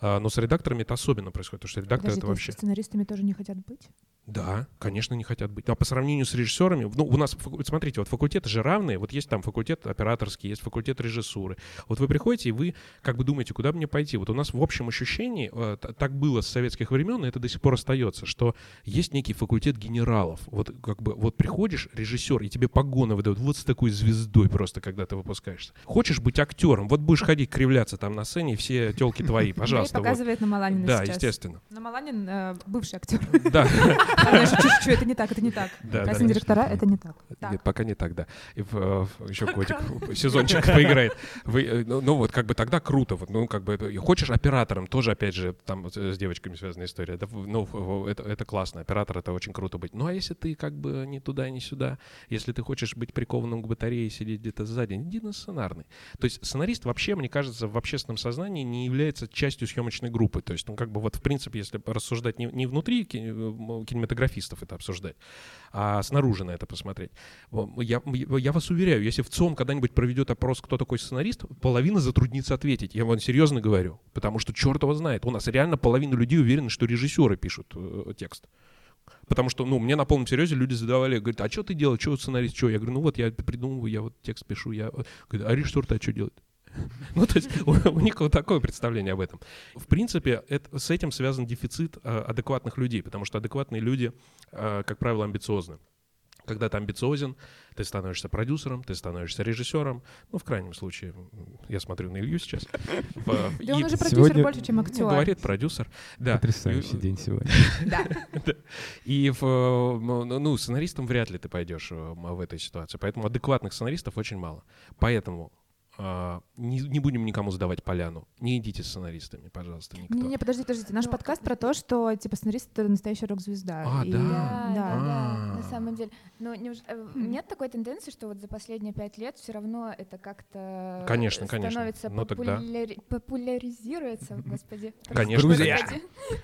А, но с редакторами это особенно происходит, потому что редактор Подожди, это вообще... сценаристами тоже не хотят быть? Да, конечно, не хотят быть. А по сравнению с режиссерами, ну, у нас, смотрите, вот факультеты же равные. Вот есть там факультет операторский, есть факультет режиссуры. Вот вы приходите, и вы как бы думаете, куда мне пойти. Вот у нас в общем ощущении, э, так было с советских времен, и это до сих пор остается, что есть некий факультет генералов. Вот как бы вот приходишь, режиссер, и тебе погоны выдают вот с такой звездой просто, когда ты выпускаешься. Хочешь быть актером, вот будешь ходить кривляться там на сцене, и все телки твои, пожалуйста. показывает на Маланина Да, естественно. На Маланин э, бывший актер. Да. Чуть-чуть, это не так, это не так. Кастинг директора, это не так. Нет, пока не так, да. Еще годик, сезончик поиграет. Э, ну, ну вот как бы тогда круто, ну как бы хочешь оператором, тоже опять же там с девочками связанная история, ну это, классно, оператор это очень круто быть. Ну а если ты как бы ни туда, ни сюда, если ты хочешь быть прикованным к батарее и сидеть где-то сзади, иди на сценарный. То есть сценарист вообще, мне кажется, в общественном сознании не является частью съемочной группы. То есть, ну как бы вот в принципе, если рассуждать не, не внутри ки- э, кинематографистов это обсуждать, а снаружи на это посмотреть. Я, я вас уверяю, если в ЦОМ когда-нибудь проведет опрос, кто такой сценарист, половина затруднится ответить. Я вам серьезно говорю. Потому что черт его знает. У нас реально половина людей уверены, что режиссеры пишут э, текст. Потому что, ну, мне на полном серьезе люди задавали, говорят, а что ты делаешь, что сценарист, что? Я говорю, ну вот я придумываю, я вот текст пишу, я... Говорят, а режиссер-то что делает? Ну, то есть у, у них вот такое представление об этом. В принципе, это, с этим связан дефицит э, адекватных людей, потому что адекватные люди, э, как правило, амбициозны. Когда ты амбициозен, ты становишься продюсером, ты становишься режиссером. Ну, в крайнем случае, я смотрю на Илью сейчас. Да он уже продюсер больше, чем актер. говорит продюсер. Да. Потрясающий И- день сегодня. Да. И э, ну, ну, сценаристом вряд ли ты пойдешь э, в этой ситуации. Поэтому адекватных сценаристов очень мало. Поэтому не, не будем никому сдавать поляну. Не идите сценаристами, пожалуйста, никто. Не-не, подожди, подождите. Наш Ну, подкаст про то, что, типа, сценарист — это настоящая рок-звезда. А, И- да. Да, да, А. да, на самом деле. Но неуж- э, нет такой тенденции, что вот за последние пять лет все равно это как-то Конечно, конечно. становится Ну тогда. популяри- популяризируется, господи. Конечно, конечно.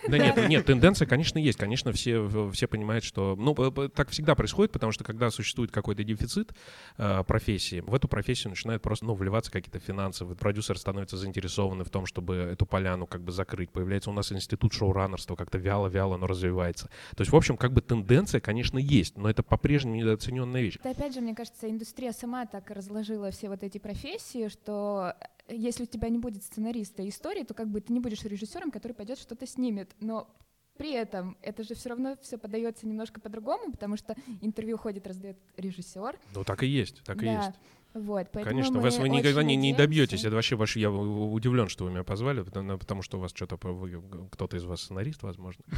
Да нет, нет, тенденция, конечно, есть. Конечно, все, все понимают, что... Ну, так всегда происходит, потому что когда существует какой-то дефицит э, профессии, в эту профессию начинают просто, ну, вливаться какие-то финансы. Вот Продюсер становится заинтересованы в том, чтобы эту поляну как бы закрыть. Появляется у нас институт шоураннерства, как-то вяло-вяло, но развивается. То есть, в общем, как бы тенденция, конечно, есть, но это по-прежнему недооцененная вещь. Это опять же, мне кажется, индустрия сама так разложила все вот эти профессии, что э, если у тебя не будет сценариста истории, то как бы ты не будешь режиссером, который пойдет что-то снимет. Но при этом это же все равно все подается немножко по-другому, потому что интервью ходит, раздает режиссер. Ну, так и есть, так и Да. есть. Вот, Конечно, вас вы никогда не, не добьетесь. Это вообще ваш, я удивлен, что вы меня позвали, потому, потому что у вас что-то кто-то из вас сценарист, возможно.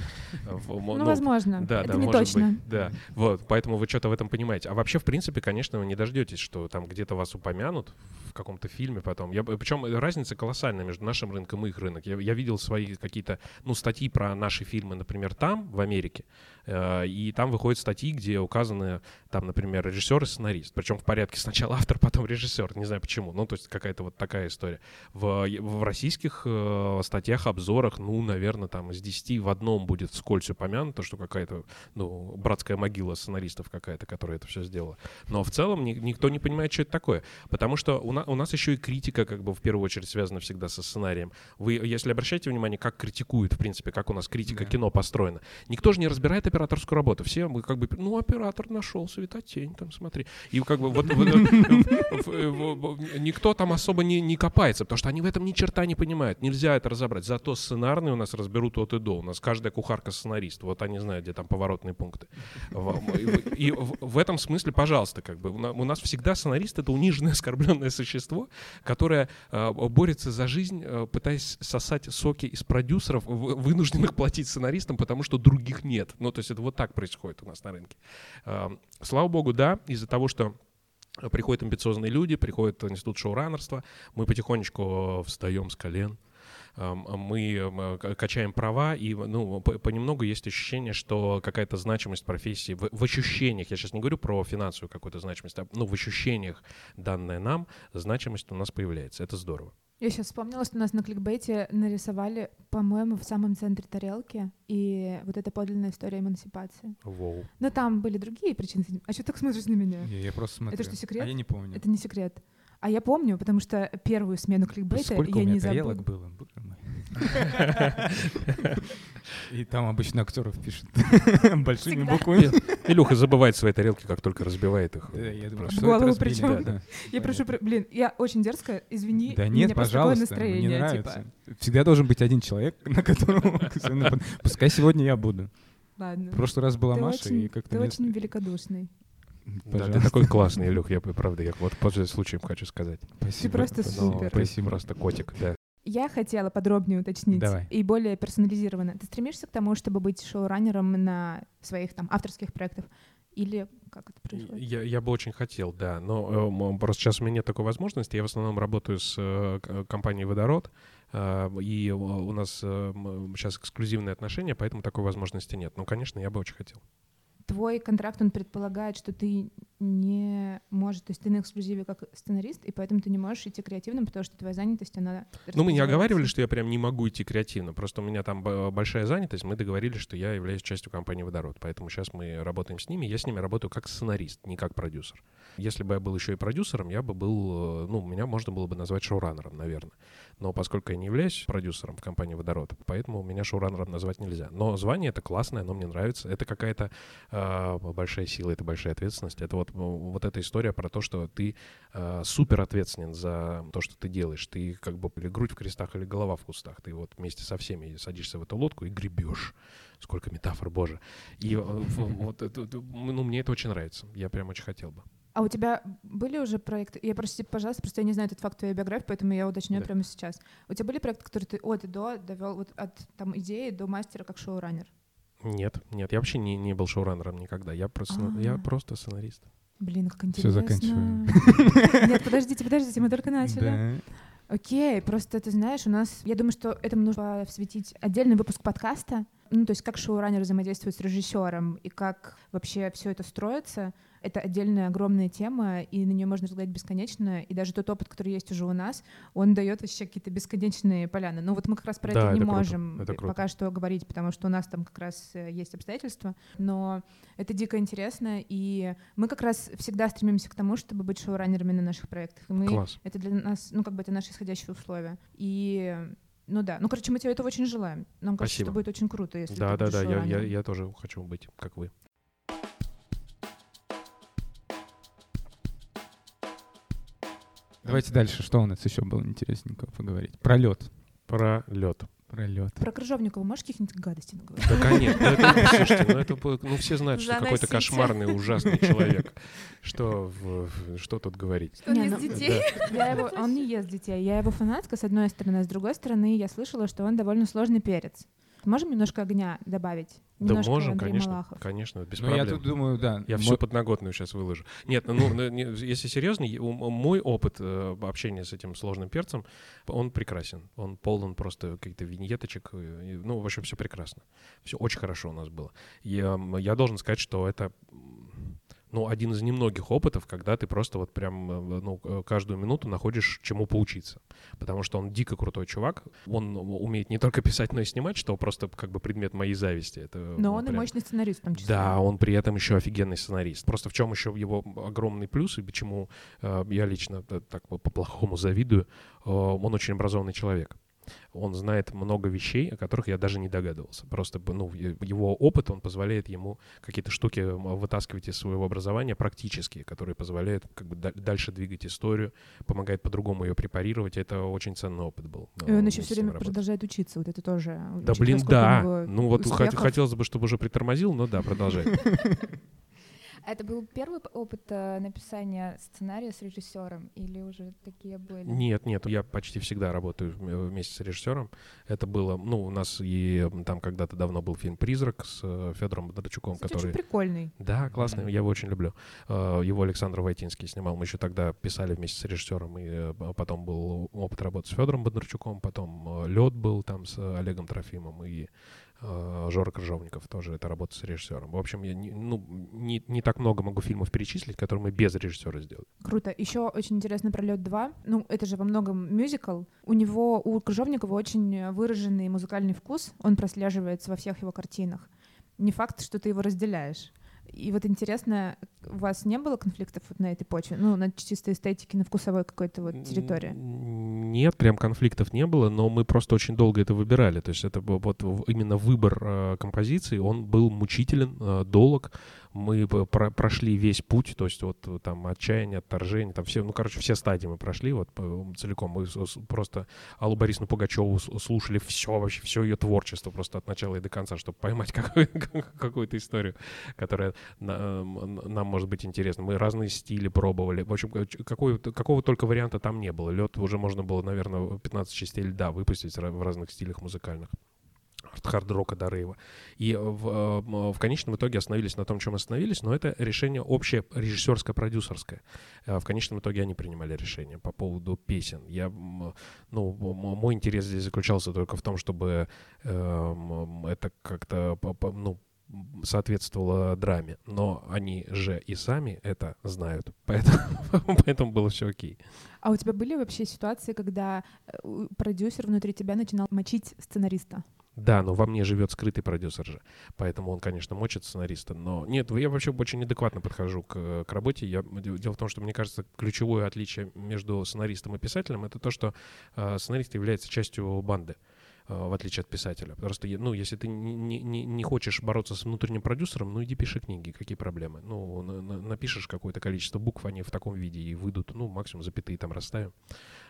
Ну, ну, возможно. Да, да, не может точно. быть, да. Вот, поэтому вы что-то в этом понимаете. А вообще, в принципе, конечно, вы не дождетесь, что там где-то вас упомянут в каком-то фильме потом. Я, причем разница колоссальная между нашим рынком и их рынок. Я, я видел свои какие-то, ну, статьи про наши фильмы, например, там, в Америке, э, и там выходят статьи, где указаны, там, например, режиссер и сценарист. Причем в порядке сначала автор, потом режиссер. Не знаю почему. Ну, то есть какая-то вот такая история. В, в российских э, статьях, обзорах, ну, наверное, там из 10 в одном будет вскользь упомянуто, что какая-то, ну, братская могила сценаристов какая-то, которая это все сделала. Но в целом ни- никто не понимает, что это такое. Потому что у, на- у нас еще и критика, как бы, в первую очередь связана всегда со сценарием. Вы, если обращаете внимание, как критикуют, в принципе, как у нас критика Да. кино построена, никто же не разбирает операторскую работу. Все мы как бы, ну, оператор нашел, светотень, там, смотри. И как бы вот, никто там особо не, не копается, потому что они в этом ни черта не понимают. Нельзя это разобрать. Зато сценарные у нас разберут от и до. У нас каждая кухарка сценарист. Вот они знают, где там поворотные пункты. И, в, этом смысле, пожалуйста, как бы у на- у нас всегда сценарист это униженное, оскорбленное существо, которое э, борется за жизнь, э, пытаясь сосать соки из продюсеров, вы- вынужденных платить сценаристам, потому что других нет. Ну, то есть это вот так происходит у нас на рынке. Э, Слава богу, да, из-за того, что приходят амбициозные люди, приходит институт шоураннерства, мы потихонечку встаем с колен, эм, мы эм, к- качаем права, и ну, по- понемногу есть ощущение, что какая-то значимость профессии, в, в ощущениях, я сейчас не говорю про финансовую какую-то значимость, а ну, в ощущениях, данная нам, значимость у нас появляется. Это здорово. Я сейчас вспомнила, что у нас на кликбейте нарисовали, по-моему, в самом центре тарелки, и вот эта подлинная история эмансипации. Воу. Но там были другие причины. А что так смотришь на меня? Я, я просто смотрю. что, секрет? А я не помню. Это не секрет. А я помню, потому что первую смену кликбейта Сколько я у меня не забыла. было? Боже мой. И там обычно актеров пишут большими буквами. Илюха забывает свои тарелки, как только разбивает их. Я думаю, Просто. что голову да. Я прошу, про- блин, я очень дерзкая, извини. Да нет, просто пожалуйста, мне настроение, типа. нравится. Всегда должен быть один человек, на которого... Пускай сегодня я буду. Ладно. В прошлый раз была Ты Маша, и как-то... Ты очень великодушный. Да, ты Пожалуйста. такой классный, Илюх, я правда, я вот пользуясь случаем хочу сказать. Спасибо. просто Ну, супер. ты Спасибо. просто котик, да. Я хотела подробнее уточнить Давай. и более персонализированно. Ты стремишься к тому, чтобы быть шоураннером на своих там авторских проектах? Или как это происходит? Я, я бы очень хотел, да, но э, просто сейчас у меня нет такой возможности. Я в основном работаю с э, компанией «Водород», э, и у нас э, сейчас эксклюзивные отношения, поэтому такой возможности нет. Но, конечно, я бы очень хотел твой контракт, он предполагает, что ты не можешь, то есть ты на эксклюзиве как сценарист, и поэтому ты не можешь идти креативным, потому что твоя занятость, она... Ну, мы не оговаривали, что я прям не могу идти креативно, просто у меня там большая занятость, мы договорились, что я являюсь частью компании «Водород», поэтому сейчас мы работаем с ними, я с ними работаю как сценарист, не как продюсер. Если бы я был еще и продюсером, я бы был, э, ну, меня можно было бы назвать шоураннером, наверное. Но поскольку я не являюсь продюсером в компании «Водород», поэтому меня шоураннером назвать нельзя. Но звание это классное, оно мне нравится. Это какая-то э, большая сила, это большая ответственность. Это вот, вот эта история про то, что ты э, супер ответственен за то, что ты делаешь. Ты как бы или грудь в крестах, или голова в кустах. Ты вот вместе со всеми садишься в эту лодку и гребешь. Сколько метафор, боже. И э, вот, ну, мне это очень нравится. Я прям очень хотел бы. А у тебя были уже проекты? Я прости, пожалуйста, просто я не знаю этот факт твоей биографии, поэтому я уточню да. прямо сейчас. У тебя были проекты, которые ты от и до довел вот от там идеи до мастера как шоураннер? Нет, нет, я вообще не, не был шоураннером никогда. Я просто, А-а-а. я просто сценарист. Блин, как интересно. Все заканчиваем. Нет, подождите, подождите, мы только начали. Окей, просто ты знаешь, у нас, я думаю, что этому нужно осветить отдельный выпуск подкаста, ну, то есть как шоураннер взаимодействует с режиссером и как вообще все это строится это отдельная огромная тема, и на нее можно разговаривать бесконечно, и даже тот опыт, который есть уже у нас, он дает вообще какие-то бесконечные поляны. Но вот мы как раз про да, это не это можем это пока что говорить, потому что у нас там как раз э, есть обстоятельства, но это дико интересно, и мы как раз всегда стремимся к тому, чтобы быть шоураннерами на наших проектах. И мы, Класс. Это для нас, ну как бы это наши исходящие условия. И ну да, ну короче, мы тебе этого очень желаем. Нам кажется, Спасибо. что будет очень круто, если да, ты да, да, я, я, я тоже хочу быть, как вы. Давайте дальше. Что у нас еще было интересненького поговорить? Про лед. Про лед. Про лед. Про Крыжовникова можешь каких-нибудь гадостей наговорить? Да, конечно. Да, это, слушайте, ну, это, ну все знают, что какой-то кошмарный, ужасный человек. Что, в, что тут говорить? Что он ест ну, детей? Да. Я его, он не ест детей. Я его фанатка, с одной стороны. С другой стороны, я слышала, что он довольно сложный перец. Можем немножко огня добавить? Немножко да можем, Андрей конечно, Малахов. конечно, без ну, проблем. я тут думаю, да. Я мой... всю подноготную сейчас выложу. Нет, ну, ну если серьезно, мой опыт э, общения с этим сложным перцем, он прекрасен. Он полон просто каких-то виньеточек. Ну, в общем, все прекрасно. Все очень хорошо у нас было. Я, я должен сказать, что это ну, один из немногих опытов, когда ты просто вот прям, э, ну, э, каждую минуту находишь чему поучиться. Потому что он дико крутой чувак. Он умеет не только писать, но и снимать, что просто как бы предмет моей зависти. Это, но ну, он прям... и мощный сценарист в том числе. Да, он при этом еще офигенный сценарист. Просто в чем еще его огромный плюс и почему э, я лично э, так по-плохому завидую, э, он очень образованный человек он знает много вещей, о которых я даже не догадывался. Просто ну, его опыт, он позволяет ему какие-то штуки вытаскивать из своего образования практические, которые позволяют как бы дальше двигать историю, помогает по-другому ее препарировать. Это очень ценный опыт был. И он еще все время работать. продолжает учиться. Вот это тоже. Да, блин, да. Ну вот успехов. хотелось бы, чтобы уже притормозил, но да, продолжай. Это был первый опыт э, написания сценария с режиссером или уже такие были? Нет, нет, я почти всегда работаю вместе с режиссером. Это было, ну, у нас и там когда-то давно был фильм «Призрак» с э, Федором Бондарчуком, Кстати, который... очень прикольный. Да, классный, mm-hmm. я его очень люблю. Э, его Александр Войтинский снимал. Мы еще тогда писали вместе с режиссером, и э, потом был опыт работы с Федором Бондарчуком, потом Лед был там с Олегом Трофимом, и Э, Жора Крыжовников тоже это работа с режиссером. В общем, я не, ну, не, не так много могу фильмов перечислить, которые мы без режиссера сделали. Круто. Еще очень интересно про Лед 2. Ну, это же во многом мюзикл. У него, у Крыжовникова очень выраженный музыкальный вкус. Он прослеживается во всех его картинах. Не факт, что ты его разделяешь. И вот интересно, у вас не было конфликтов вот на этой почве? Ну, на чистой эстетике, на вкусовой какой-то вот территории? Нет, прям конфликтов не было, но мы просто очень долго это выбирали. То есть это вот именно выбор э, композиции, он был мучителен, э, долг мы про прошли весь путь, то есть вот э, там отчаяние, отторжение, там все, ну, короче, все стадии мы прошли вот целиком. Мы просто Аллу Борисовну Пугачеву слушали все, вообще все ее творчество просто от начала и до конца, чтобы поймать какую-то историю, которая нам может быть интересна. Мы разные стили пробовали. В общем, какой, какого только варианта там не было. Лед уже можно было, наверное, 15 частей льда выпустить в разных стилях музыкальных. Хард-рока до рейва. И в, в конечном итоге остановились на том, чем остановились, но это решение общее режиссерское, продюсерское. В конечном итоге они принимали решение по поводу песен. Я, ну, мой интерес здесь заключался только в том, чтобы э, это как-то ну, соответствовало драме, но они же и сами это знают, поэтому, поэтому было все окей. А у тебя были вообще ситуации, когда э, продюсер внутри тебя начинал мочить сценариста? Да, но во мне живет скрытый продюсер же, поэтому он, конечно, мочит сценариста, но нет, я вообще очень неадекватно подхожу к, к работе. Я, дело в том, что мне кажется, ключевое отличие между сценаристом и писателем это то, что э, сценарист является частью банды. Э, в отличие от писателя. Просто, ну, если ты не, не, не хочешь бороться с внутренним продюсером, ну, иди пиши книги, какие проблемы. Ну, на, на, напишешь какое-то количество букв, они в таком виде и выйдут, ну, максимум запятые там расставим.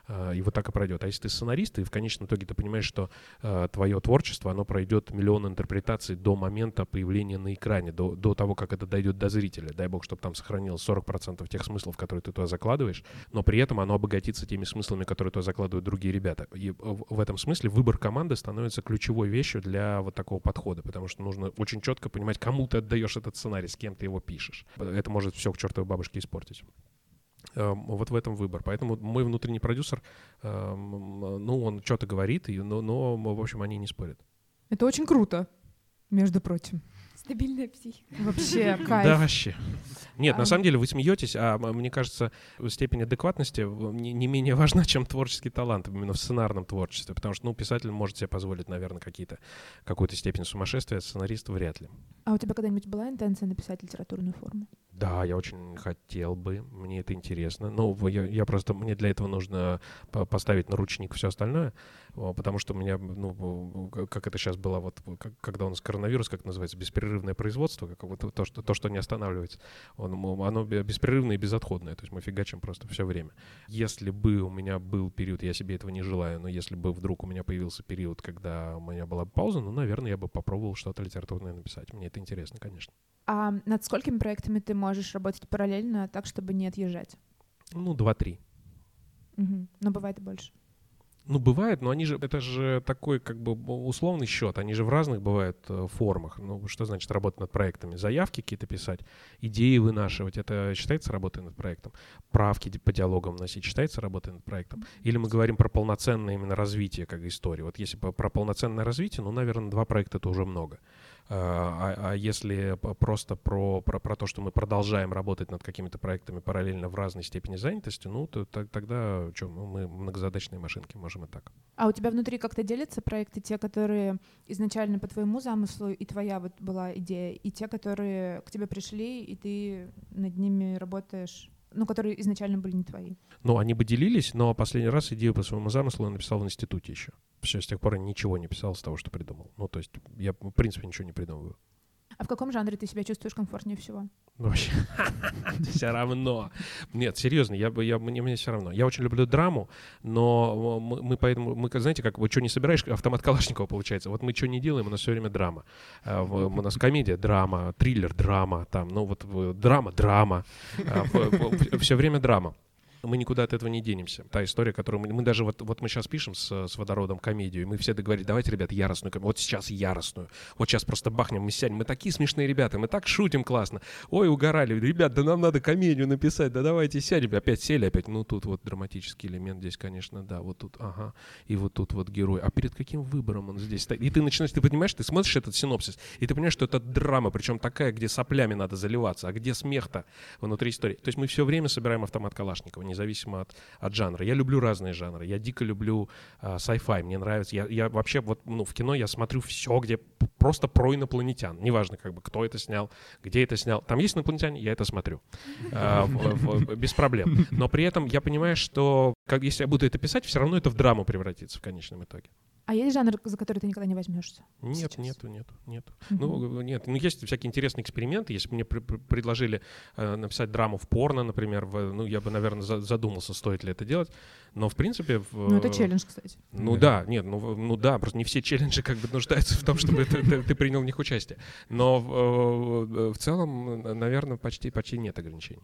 А, и вот так и пройдет. А если ты сценарист, и в конечном итоге ты понимаешь, что э, твое творчество, оно пройдет миллион интерпретаций до момента появления на экране, до, до того, как это дойдет до зрителя. Дай бог, чтобы там сохранилось 40% тех смыслов, которые ты туда закладываешь, но при этом оно обогатится теми смыслами, которые туда закладывают другие ребята. И в этом смысле выбор команды становится ключевой вещью для вот такого подхода, потому что нужно очень четко понимать, кому ты отдаешь этот сценарий, с кем ты его пишешь. Это может все к чертовой бабушке испортить. Эм, вот в этом выбор. Поэтому мой внутренний продюсер, эм, ну, он что-то говорит, но, но, в общем, они не спорят. Это очень круто, между прочим. Стабильная психика. Вообще, кайф. Да, вообще. Нет, а... на самом деле вы смеетесь, а мне кажется, степень адекватности не, не менее важна, чем творческий талант именно в сценарном творчестве, потому что, ну, писатель может себе позволить, наверное, какие-то, какую-то степень сумасшествия, а сценарист вряд ли. А у тебя когда-нибудь была интенция написать литературную форму? Да, я очень хотел бы, мне это интересно. Ну, я, я просто, мне для этого нужно поставить на ручник все остальное, потому что у меня, ну, как это сейчас было, вот, когда у нас коронавирус, как называется, беспрерывное производство, как вот то, что, то, что не останавливается, он, оно беспрерывное и безотходное, то есть мы фигачим просто все время. Если бы у меня был период, я себе этого не желаю, но если бы вдруг у меня появился период, когда у меня была пауза, ну, наверное, я бы попробовал что-то литературное написать. Мне это интересно, конечно. А над сколькими проектами ты можешь работать параллельно так, чтобы не отъезжать? Ну, два-три. Угу. Но бывает и больше. Ну, бывает, но они же, это же такой как бы условный счет, они же в разных бывают э, формах. Ну, что значит работать над проектами? Заявки какие-то писать, идеи вынашивать, это считается работой над проектом? Правки по диалогам вносить, считается работой над проектом? Или мы говорим про полноценное именно развитие как истории? Вот если про полноценное развитие, ну, наверное, два проекта это уже много. А, а, если просто про, про, про то, что мы продолжаем работать над какими-то проектами параллельно в разной степени занятости, ну, то, то тогда что, ну, мы многозадачные машинки, можем и так. А у тебя внутри как-то делятся проекты, те, которые изначально по твоему замыслу, и твоя вот была идея, и те, которые к тебе пришли, и ты над ними работаешь ну, которые изначально были не твои. Ну, они бы делились, но последний раз идею по своему замыслу я написал в институте еще. Все, с тех пор я ничего не писал с того, что придумал. Ну, то есть я, в принципе, ничего не придумываю. А в каком жанре ты себя чувствуешь комфортнее всего? Вообще, все равно. Нет, серьезно, я, я, мне, мне все равно. Я очень люблю драму, но мы, мы поэтому, мы, знаете, как, вот что не собираешь, автомат Калашникова получается. Вот мы что не делаем, у нас все время драма. А, у нас комедия, драма, триллер, драма, там, ну вот драма, драма. А, все время драма мы никуда от этого не денемся. Та история, которую мы, мы даже вот, вот мы сейчас пишем с, с водородом комедию, и мы все договорились, давайте, ребят, яростную комедию. Вот сейчас яростную. Вот сейчас просто бахнем, мы сядем. Мы такие смешные ребята, мы так шутим классно. Ой, угорали. Ребят, да нам надо комедию написать, да давайте сядем. Опять сели, опять, ну тут вот драматический элемент здесь, конечно, да, вот тут, ага, и вот тут вот герой. А перед каким выбором он здесь? И ты начинаешь, ты понимаешь, ты смотришь этот синопсис, и ты понимаешь, что это драма, причем такая, где соплями надо заливаться, а где смех-то внутри истории. То есть мы все время собираем автомат Калашникова, независимо от, от жанра. Я люблю разные жанры. Я дико люблю uh, sci-fi. Мне нравится. Я, я вообще вот ну, в кино я смотрю все, где просто про инопланетян. Неважно, как бы кто это снял, где это снял. Там есть инопланетяне, я это смотрю. Uh, без проблем. Но при этом я понимаю, что как, если я буду это писать, все равно это в драму превратится в конечном итоге. А есть жанр, за который ты никогда не возьмешься? Нет, сейчас? нету, нету, нету. Mm-hmm. Ну, нет, ну, есть всякие интересные эксперименты. Если бы мне при- предложили э, написать драму в порно, например, в, ну, я бы, наверное, за- задумался, стоит ли это делать. Но, в принципе... В, ну, это челлендж, кстати. Ну, да, да нет, ну, ну, да, просто не все челленджи как бы нуждаются в том, чтобы ты, принял в них участие. Но в, в целом, наверное, почти, почти нет ограничений.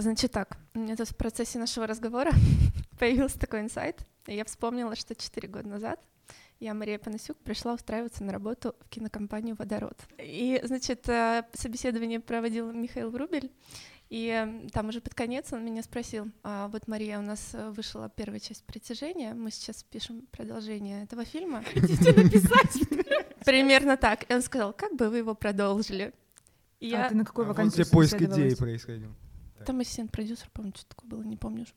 Значит так, у меня тут в процессе нашего разговора появился такой инсайт, и я вспомнила, что 4 года назад я, Мария Панасюк, пришла устраиваться на работу в кинокомпанию «Водород». И, значит, э, собеседование проводил Михаил Врубель, и там уже под конец он меня спросил, а вот, Мария, у нас э, вышла первая часть «Притяжения», мы сейчас пишем продолжение этого фильма. Хотите написать? Примерно так. И он сказал, как бы вы его продолжили? А ты на какой А вакансии тебе поиск идей происходил. Там ассистент-продюсер, по-моему, что такое было, не помню уже.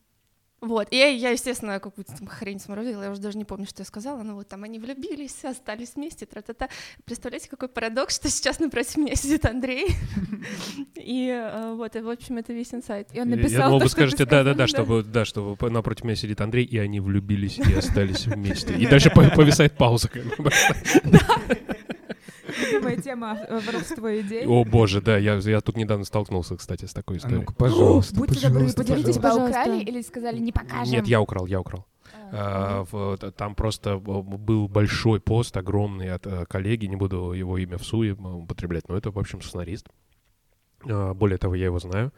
Вот, и я, я, естественно, какую-то там хрень сморозила, я уже даже не помню, что я сказала, но вот там они влюбились, остались вместе, тра-та-та. Представляете, какой парадокс, что сейчас напротив меня сидит Андрей, и э, вот, и, в общем, это весь инсайт. И он Я- написал Я думал, вы что скажете, да-да-да, чтобы, да, чтобы по- напротив меня сидит Андрей, и они влюбились и остались вместе. И по- повисает пауза. бы. Любимая тема э, воровство идей. О боже, да, я, я тут недавно столкнулся, кстати, с такой А историей. ну-ка, пожалуйста, Будьте добры, поделитесь, пожалуйста. Украли или сказали не покажем? Нет, я украл, я украл. А, А, в- Там просто был большой пост, огромный от э, коллеги, не буду его имя в суе употреблять, но это, в общем, сценарист. А, Более того, я его знаю.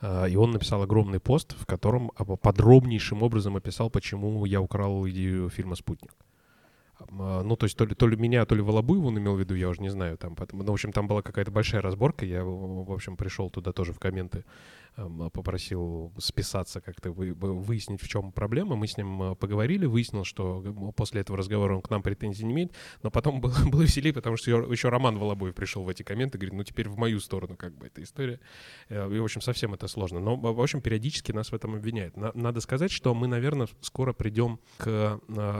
А, И он написал огромный пост, в котором об- подробнейшим образом описал, почему я украл идею фильма «Спутник». А, Ну, то есть то ли, то ли меня, то ли Волобуеву он имел в виду, я уже не знаю. Там, поэтому, ну, в общем, там была какая-то большая разборка. Я, в общем, пришел туда тоже в комменты, попросил списаться как-то, вы- вы- выяснить, в чем проблема. Мы с ним э, поговорили, выяснил, что э, после этого разговора он к нам претензий не имеет. Но потом было, было веселее, потому что еще- Роман Волобуев пришел в эти комменты, говорит, ну, теперь в мою сторону как бы эта история. Э, И, в общем, совсем это сложно. Но, в общем, периодически нас в этом обвиняют. На- Надо сказать, что мы, наверное, скоро придем к э,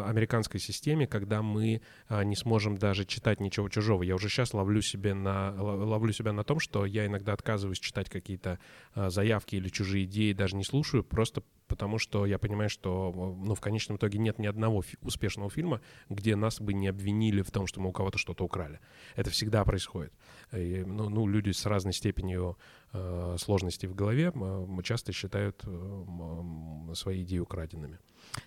американской системе, когда мы не сможем даже читать ничего чужого. Я уже сейчас ловлю, себе на, ло- ловлю себя на том, что я иногда отказываюсь читать какие-то а, заявки или чужие идеи, даже не слушаю, просто потому что я понимаю, что э, ну, в конечном итоге нет ни одного фи- успешного фильма, где нас бы не обвинили в том, что мы у кого-то что-то украли. Это всегда происходит. И, ну, ну, люди с разной степенью э, сложностей в голове э, часто считают э, м, свои идеи украденными.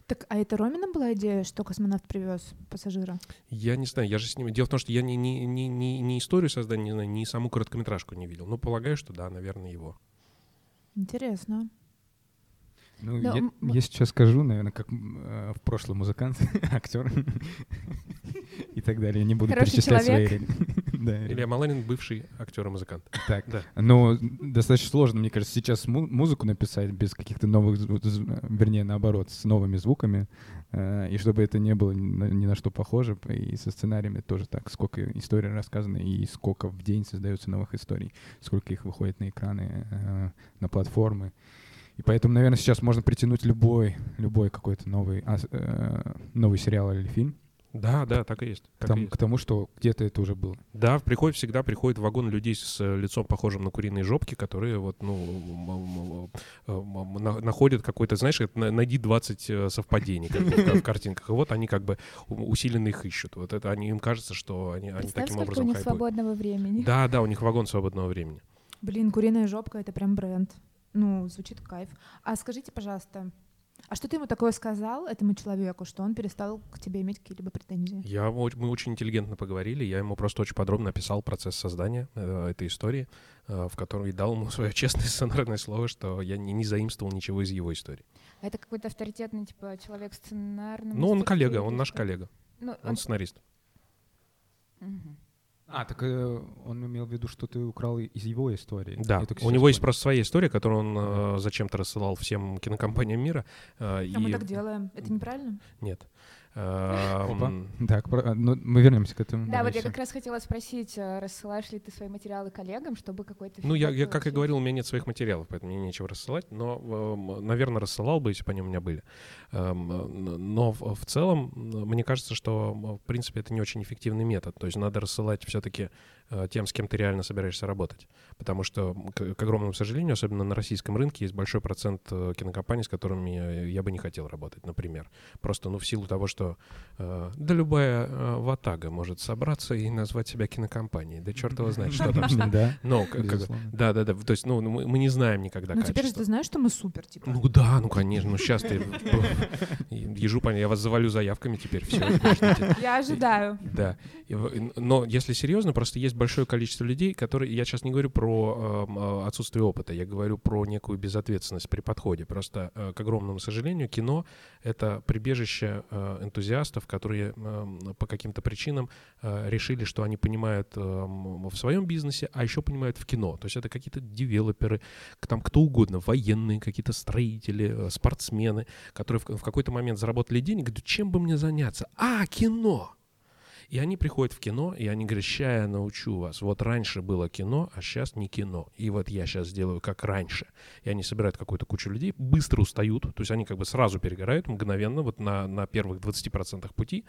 Так, а это Ромина была идея, что космонавт привез пассажира? Я не знаю, я же с ними... Дело в том, что я ни, ни, ни, ни историю создания не ни саму короткометражку не видел. Но полагаю, что да, наверное, его. Интересно. Ну, Да, я, м- я сейчас скажу, наверное, как м, э, в прошлом музыкант, актер и так далее. Я не буду Хороший перечислять свои... Да, Илья Маланин бывший актер и музыкант. так. Да. Но достаточно сложно, мне кажется, сейчас му- музыку написать без каких-то новых, вернее, наоборот, с новыми звуками, э, и чтобы это не было ни на, что похоже, и со сценариями тоже так, сколько историй рассказано, и сколько в день создается новых историй, сколько их выходит на экраны, э, на платформы. И поэтому, наверное, сейчас можно притянуть любой, любой какой-то новый, э, новый сериал или фильм Да, да, так и есть. к так и тому, есть. к тому, что где-то это уже было. Да, приходит, всегда приходит вагон людей с э, лицом похожим на куриные жопки, которые вот, ну, м- м- м- м- на- находят какой-то, знаешь, найди 20 э, совпадений как бы, в ка- в картинках. И вот они как бы усиленно их ищут. Вот это они, им кажется, что они, они таким сколько у образом них хайпуют. свободного времени. Да, да, у них вагон свободного времени. Блин, куриная жопка — это прям бренд. Ну, звучит кайф. А скажите, пожалуйста, а что ты ему такое сказал, этому человеку, что он перестал к тебе иметь какие-либо претензии? Я, мы очень интеллигентно поговорили, я ему просто очень подробно описал процесс создания э, этой истории, э, в котором и дал ему свое честное сценарное слово, что я не, не заимствовал ничего из его истории. А Это какой-то авторитетный, типа, человек в сценарном Ну, он коллега, он наш коллега, Ну, он сценарист. Мгм. А, так э, он имел в виду, что ты украл из его истории. Да, у него есть просто своя история, которую он э, зачем-то рассылал всем кинокомпаниям мира. э, А и... мы так делаем. Это неправильно? Нет. Э, Опа. м, Так, про- ну, мы вернемся к этому. Да, вот я как раз хотела спросить, э, рассылаешь ли ты свои материалы коллегам, чтобы какой-то Ну, я, я, как и говорил, у меня нет своих материалов, поэтому мне нечего рассылать, но, наверное, рассылал бы, если бы они у меня были. Эм, э, Но в целом, мне кажется, что, в принципе, это не очень эффективный метод. То есть надо рассылать все-таки тем, с кем ты реально собираешься работать. Потому что, к к огромному сожалению, особенно на российском рынке, есть большой процент э, кинокомпаний, с которыми э, я бы не хотел работать, например. Просто, ну, в силу того, что э, да любая э, ватага может собраться и назвать себя кинокомпанией. Да черт его знает, что там с ним. Да, Ну, да, да, да. То есть, ну, мы, мы не знаем никогда Ну, теперь же ты знаешь, что мы супер, типа. Ну да, ну конечно, ну сейчас ты ежу я вас завалю заявками теперь, все. Я ожидаю. Да. Но если серьезно, просто есть большое количество людей, которые, я сейчас не говорю про э, отсутствие опыта, я говорю про некую безответственность при подходе. Просто, э, к огромному сожалению, кино — это прибежище э, энтузиастов, которые э, по каким-то причинам э, решили, что они понимают э, в своем бизнесе, а еще понимают в кино. То есть это какие-то девелоперы, там кто угодно, военные, какие-то строители, э, спортсмены, которые в, в какой-то момент заработали денег, говорят, чем бы мне заняться? А, кино! И они приходят в кино, и они говорят, ща я научу вас. Вот раньше было кино, а сейчас не кино. И вот я сейчас сделаю как раньше. И они собирают какую-то кучу людей, быстро устают, то есть они как бы сразу перегорают мгновенно, вот на, на первых 20% пути,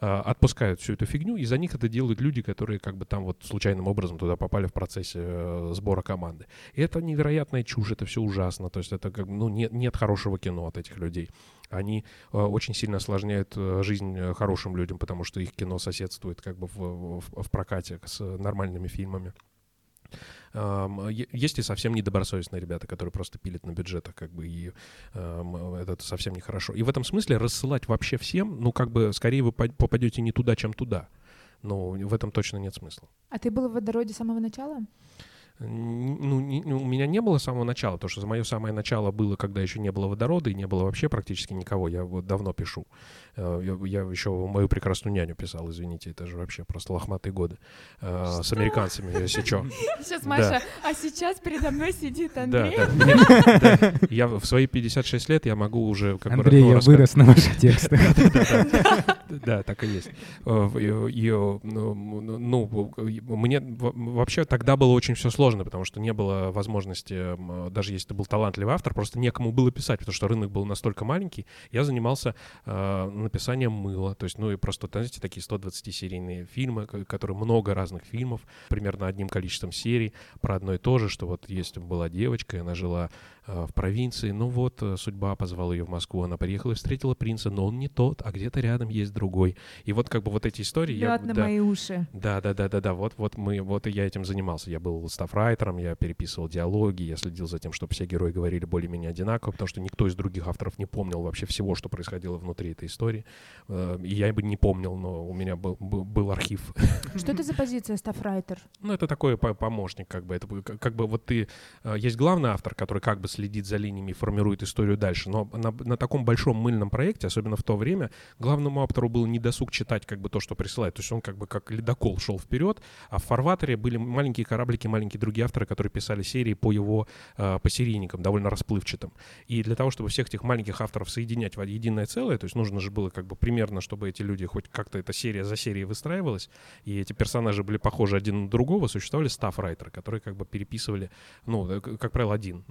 э, отпускают всю эту фигню, и за них это делают люди, которые как бы там вот случайным образом туда попали в процессе э, сбора команды. И это невероятная чушь, это все ужасно, то есть это как, ну, нет, нет хорошего кино от этих людей они э, очень сильно осложняют э, жизнь э, хорошим людям, потому что их кино соседствует как бы в, в, в прокате с нормальными фильмами. Есть и совсем недобросовестные ребята, которые просто пилят на бюджетах, как бы, и это совсем нехорошо. И в этом смысле рассылать вообще всем, ну, как бы, скорее вы попадете не туда, чем туда. Но в этом точно нет смысла. А ты был в водороде с самого начала? Ну, не, ну, у меня не было самого начала, потому что мое самое начало было, когда еще не было водорода и не было вообще практически никого. Я вот давно пишу. Э, я, я еще мою прекрасную няню писал, извините, это же вообще просто лохматые годы. Что? Э, с американцами, если что. Сейчас, Маша, а сейчас передо мной сидит Андрей. Я в свои 56 лет я могу уже... Как Андрей, я вырос на ваших текстах. Да, так и есть. Э, ну, ну, мне вообще тогда было очень все сложно, потому что не было возможности, даже если ты был талантливый автор, просто некому было писать, потому что рынок был настолько маленький. Я занимался написанием мыла. То есть, ну и просто, знаете, такие 120-серийные фильмы, которые много разных фильмов, примерно одним количеством серий, про одно и то же, что вот есть была девочка, и она жила в провинции. Ну вот, э, судьба позвала ее в Москву, она приехала и встретила принца, но он не тот, а где-то рядом есть другой. И вот как бы вот эти истории... Лед я, на да, мои уши. Да, да, да, да, да. Вот, вот мы, вот и я этим занимался. Я был стафрайтером, я переписывал диалоги, я следил за тем, чтобы все герои говорили более-менее одинаково, потому что никто из других авторов не помнил вообще всего, что происходило внутри этой истории. Э, и я бы не помнил, но у меня был, был, был архив. Что это за позиция стафрайтер? Ну, это такой помощник, как бы. Это как бы вот ты... Есть главный автор, который как бы следит за линиями и формирует историю дальше. Но на, на таком большом мыльном проекте, особенно в то время, главному автору было не досуг читать как бы то, что присылает. То есть он как бы как ледокол шел вперед, а в фарватере были маленькие кораблики, маленькие другие авторы, которые писали серии по его, э, по серийникам, довольно расплывчатым. И для того, чтобы всех этих маленьких авторов соединять в единое целое, то есть нужно же было как бы примерно, чтобы эти люди хоть как-то эта серия за серией выстраивалась, и эти персонажи были похожи один на другого, существовали стафрайтеры, которые как бы переписывали, ну, э, как правило, один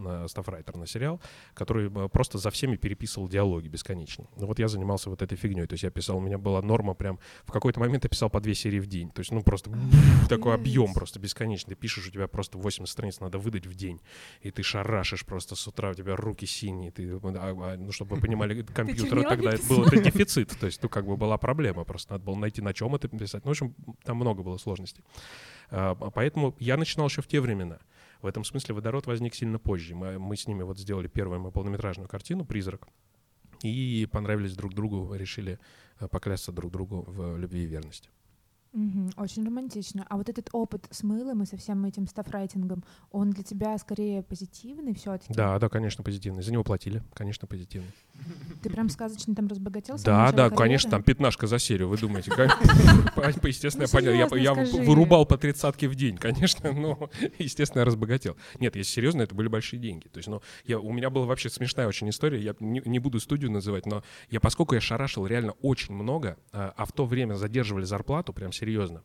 стафрайтер на сериал, который э, просто за всеми переписывал диалоги бесконечно. Ну, вот я занимался вот этой фигней. То есть я писал, у меня была норма прям... В какой-то момент я писал по две серии в день. То есть, ну, просто такой объем просто бесконечный. Ты пишешь, у тебя просто 80 страниц надо выдать в день. И ты шарашишь просто с утра, у тебя руки синие. Ты, а, а, ну, чтобы вы понимали, компьютер тогда это был это дефицит. То есть, ну, как бы была проблема. Просто надо было найти, на чем это писать. Ну, в общем, там много было сложностей. А, поэтому я начинал еще в те времена. В этом смысле водород возник сильно позже. Мы, мы с ними вот сделали первую мою полнометражную картину «Призрак», и понравились друг другу, решили э, поклясться друг другу в любви и верности. Угу, очень романтично. А вот этот опыт с мылом и со всем этим стафрайтингом, он для тебя скорее позитивный все-таки? Да, да, конечно, позитивный. За него платили, конечно, позитивный. Ты прям сказочно там разбогател? Да, да, конечно, там пятнашка за серию, вы думаете. Естественно, понятно. Я вырубал по тридцатке в день, конечно, но, естественно, я разбогател. Нет, если серьезно, это были большие деньги. То есть, ну, я, у меня была вообще смешная очень история, я не, не буду студию называть, но я, поскольку я шарашил реально очень много, а, а в то время задерживали зарплату прям серьезно, серьезно.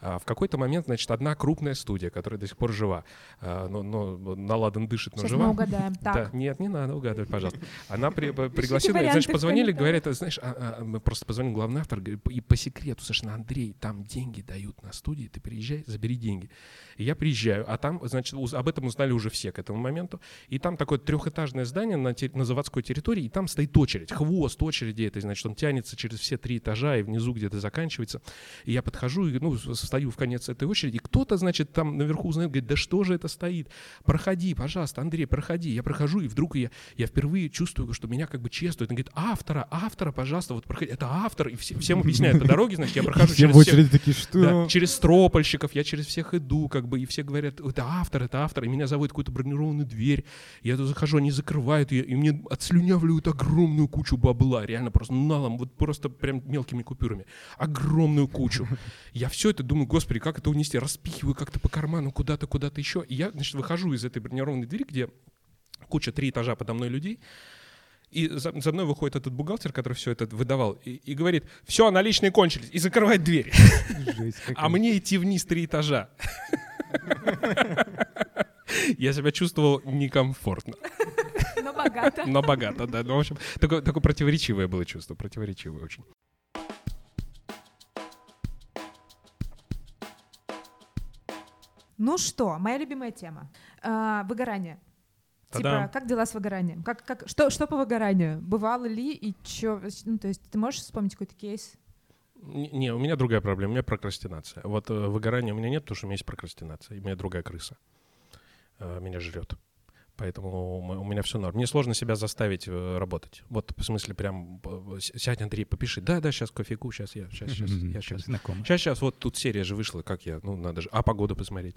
А, в какой-то момент, значит, одна крупная студия, которая до сих пор жива, а, но, но наладан дышит, но Сейчас жива. мы угадаем. Так. Да, нет, не надо угадывать, пожалуйста. Она при, пригласила, значит, позвонили, говорят, знаешь, а, а, мы просто позвонили главный автор, и по секрету, совершенно, Андрей, там деньги дают на студии, ты приезжай, забери деньги. И я приезжаю, а там, значит, об этом узнали уже все к этому моменту, и там такое трехэтажное здание на, на заводской территории, и там стоит очередь, хвост очереди, это значит, он тянется через все три этажа, и внизу где-то заканчивается. И я подхожу, и, ну, с встаю в конец этой очереди, кто-то, значит, там наверху узнает, говорит, да что же это стоит? Проходи, пожалуйста, Андрей, проходи. Я прохожу, и вдруг я, я впервые чувствую, что меня как бы чествуют. Он говорит, автора, автора, пожалуйста, вот проходи. Это автор. И все, всем объясняют по дороге, значит, я прохожу через всех. такие, что? Да, через стропольщиков, я через всех иду, как бы, и все говорят, это автор, это автор, и меня зовут какую-то бронированную дверь, я туда захожу, они закрывают ее, и мне отслюнявливают огромную кучу бабла, реально просто налом, вот просто прям мелкими купюрами, огромную кучу. Я все это думаю, господи, как это унести, распихиваю как-то по карману куда-то, куда-то еще, и я, значит, выхожу из этой бронированной двери, где куча три этажа подо мной людей, и за, за мной выходит этот бухгалтер, который все это выдавал, и, и говорит, все, наличные кончились, и закрывает дверь. Жесть А мне идти вниз три этажа. Я себя чувствовал некомфортно, Но богато. но богато, да. Ну, в общем, такое, такое противоречивое было чувство, противоречивое очень. Ну что, моя любимая тема. А, выгорание. Та-дам. Типа, как дела с выгоранием? Как, как, что, что по выгоранию? Бывало ли и чё? Ну, то есть ты можешь вспомнить какой-то кейс? Не, не, у меня другая проблема, у меня прокрастинация. Вот э, выгорания у меня нет, потому что у меня есть прокрастинация, и у меня другая крыса. Э, меня жрет. Поэтому у меня все норм. Мне сложно себя заставить э, работать. Вот в смысле прям сядь, Андрей, попиши. Да, да, сейчас кофейку, сейчас я, сейчас, сейчас, я сейчас. Знакомо. Сейчас, сейчас, вот тут серия же вышла, как я, ну, надо же, а погоду посмотреть.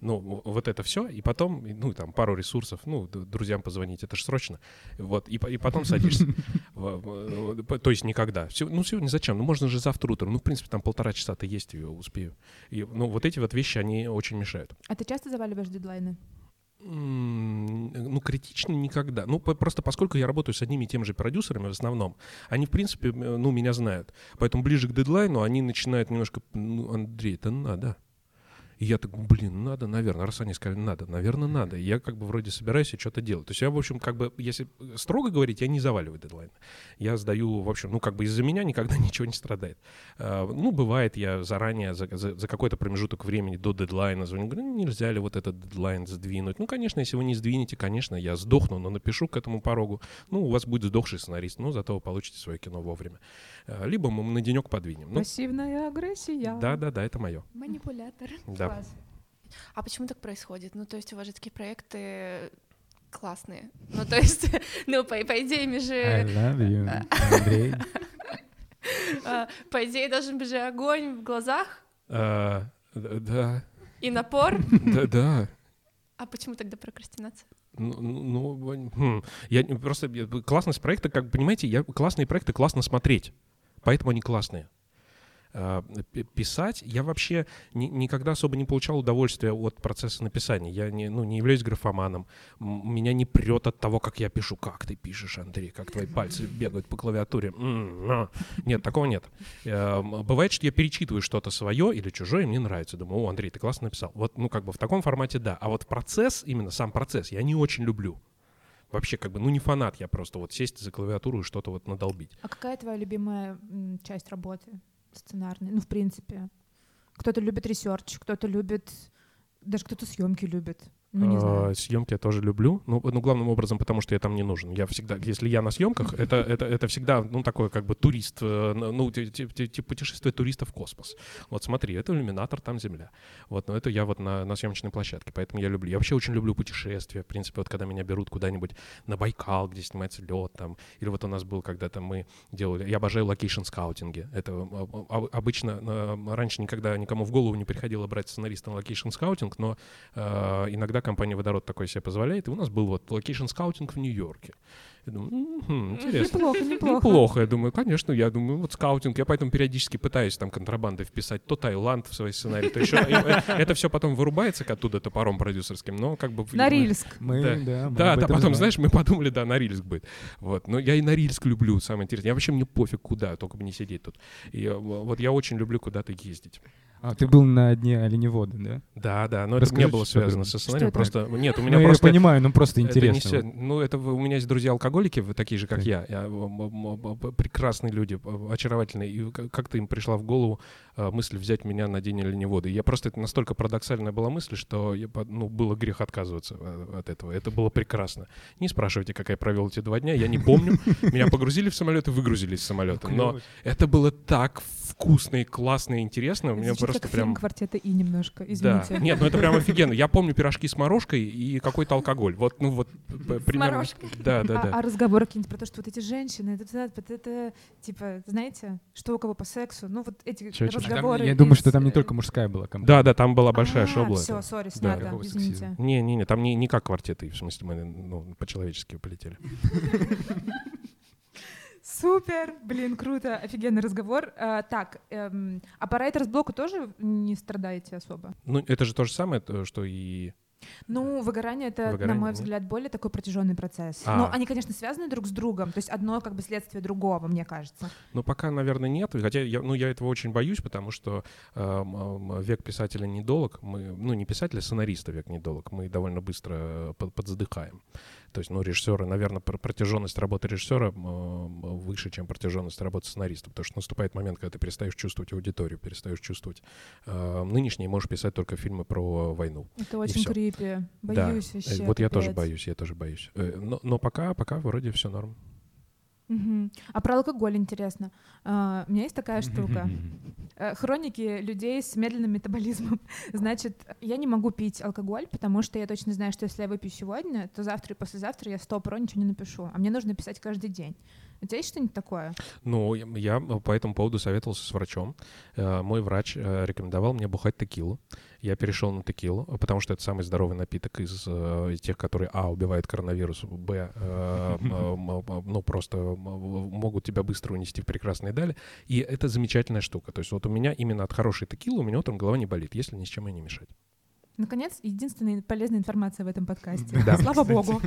Ну, вот это все, и потом, ну, там, пару ресурсов, ну, друзьям позвонить, это же срочно. Вот, и, и потом садишься. То есть никогда. Ну, сегодня зачем? Ну, можно же завтра утром. Ну, в принципе, там полтора часа-то есть, и успею. Ну, вот эти вот вещи, они очень мешают. А ты часто заваливаешь дедлайны? М, Ну, критично никогда. Ну, по- просто поскольку я работаю с одними и теми же продюсерами в основном, они, в принципе, м, ну, меня знают. Поэтому ближе к дедлайну они начинают немножко, ну, Андрей, это надо. И я так, блин, надо, наверное. Раз они сказали, надо, наверное, надо. И я как бы вроде собираюсь и что-то делать. То есть я, в общем, как бы, если строго говорить, я не заваливаю дедлайн. Я сдаю, в общем, ну, как бы из-за меня никогда ничего не страдает. А, Ну, бывает, я заранее, за, за- за какой-то промежуток времени до дедлайна звоню, говорю, «Ну, нельзя ли вот этот дедлайн сдвинуть? Ну, конечно, если вы не сдвинете, конечно, я сдохну, но напишу к этому порогу. Ну, у вас будет сдохший сценарист, но зато вы получите свое кино вовремя. А, Либо мы на денек подвинем. Ну, Пассивная агрессия. да-да-да, это мое. Манипулятор. Да. Класс. А почему так происходит? Ну, то есть у вас же такие проекты классные. Ну, то есть, ну, по, по идее, мы I же... love you, Андрей. а, По идее, должен быть же огонь в глазах А, Да, и напор. да, да. А почему тогда прокрастинация? Ну, ну, ну, хм. я просто классность проекта, как понимаете, я классные проекты классно смотреть, поэтому они классные. А, Писать я вообще ни- никогда особо не получал удовольствия от процесса написания. Я не, ну, не являюсь графоманом. Меня не прет от того, как я пишу. Как ты пишешь, Андрей? Как твои пальцы бегают по клавиатуре? Нет, такого нет. Э, м, Бывает, что я перечитываю что-то свое или чужое, и мне нравится. Думаю, о, Андрей, ты классно написал. Вот, ну, как бы в таком формате да. А вот процесс, именно сам процесс, я не очень люблю. Вообще, как бы, ну, не фанат я просто вот сесть за клавиатуру и что-то вот надолбить. А какая твоя любимая часть работы сценарной? Ну, в принципе. Кто-то любит research, кто-то любит... Даже кто-то съемки любит. Ну, не знаю. А, Съемки я тоже люблю, ну, ну, главным образом, потому что я там не нужен. Я всегда, если я на съемках, это, это, это всегда, ну, такой как бы турист, э, ну, ти- ти- ти- типа путешествие туриста в космос. Вот смотри, это иллюминатор, там Земля. Вот, но это я вот на, на съемочной площадке, поэтому я люблю. Я вообще очень люблю путешествия, в принципе, вот когда меня берут куда-нибудь на Байкал, где снимается «Лед» там, или вот у нас был когда-то мы делали, я обожаю location scouting и. Это а, а, обычно э, раньше никогда никому в голову не приходило брать сценариста на location scouting, но э, иногда компания «Водород» такое себе позволяет. И у нас был вот location scouting в Нью-Йорке. Я думаю, «Мгм, интересно. Неплохо, неплохо. Неплохо, я думаю, конечно, я думаю, вот scouting, я поэтому периодически пытаюсь там контрабандой вписать то Таиланд в свой сценарий, то еще. Это все потом вырубается оттуда топором продюсерским, но как бы... На видимо, Рильск. Мы, Да. да, да, потом, знаешь, мы подумали, да, Норильск будет. Вот. Но я и Норильск люблю, самое интересное. Я вообще мне пофиг куда, только бы не сидеть тут. И э, вот я очень люблю куда-то ездить. А, ты был на дне оленевода, да? Да, да, но это Расскажи, не было связано это- со сценарием. это? Просто нет, у Ну, меня я просто понимаю, ну просто это не интересно. ну, это у меня есть друзья-алкоголики, такие же, как Так. я. Я, прекрасные люди, очаровательные. И как-то им пришла в голову мысль взять меня на день оленевода. Я просто, это настолько парадоксальная была мысль, что я, ну, было грех отказываться э, от этого. Это было прекрасно. Не спрашивайте, как я провел эти два дня, я не помню. Меня погрузили в самолет и выгрузили из самолета. Но это было так вкусно и классно и интересно. У меня просто как прям... фильм «Квартета И» немножко, извините. Да. Нет, ну это прям офигенно. Я помню пирожки с морожкой и какой-то алкоголь. Вот, ну вот примерно. морожкой. Да, да, а, да. а разговоры какие-нибудь про то, что вот эти женщины, это, это, это, типа, знаете, что у кого по сексу, ну вот эти Чё, чё, чё? Там- разговоры. я думаю, что там не э, только мужская была компания. Да, да, там была большая а, шобла. Все, сори, Да. снято, извините. сексизма? Не-не-не, там не, не как квартеты, в смысле мы ну, по-человечески полетели. Супер, блин, круто, офигенный разговор. А, так, эм, а по райтерс-блоку тоже не страдаете особо? Ну, это же то же самое, то, что и... Ну, выгорание это, на Выгорание, мой нет? взгляд, более такой протяженный процесс. А. Но они, конечно, связаны друг с другом. То есть одно как бы следствие другого, мне кажется. Ну, пока, наверное, нет. Хотя я, ну, я этого очень боюсь, потому что эм, век писателя недолг. Мы, ну, не писателя, а сценариста век недолг. Мы довольно быстро э, под- подзадыхаем. То есть, ну, режиссеры, наверное, пр- протяженность работы режиссера выше, чем протяженность работы сценариста. Потому что наступает момент, когда ты перестаешь чувствовать аудиторию, перестаешь чувствовать э, нынешний, можешь писать только фильмы про войну. Это очень всё. крипи. Да. Боюсь Э, вообще. Вот я тоже боюсь, я тоже боюсь. Э, Но, но пока, пока вроде все норм. А про алкоголь интересно. А, у меня есть такая штука. Э, Хроники людей с медленным метаболизмом. Значит, я не могу пить алкоголь, потому что я точно знаю, что если я выпью сегодня, то завтра и послезавтра я 100 про ничего не напишу. А мне нужно писать каждый день. У тебя есть что-нибудь такое? Ну, я- по этому поводу советовался с врачом. Э, Мой врач э, рекомендовал мне бухать текилу. Я перешел на текилу, потому что это самый здоровый напиток из э, тех, которые, а, убивает коронавирус, б, э, ну, просто могут тебя быстро унести в прекрасные дали. И это замечательная штука. То есть вот у меня именно от хорошей текилы у меня утром голова не болит, если ни с чем и не мешать. Наконец, единственная полезная информация в этом подкасте. Да, Слава кстати. богу.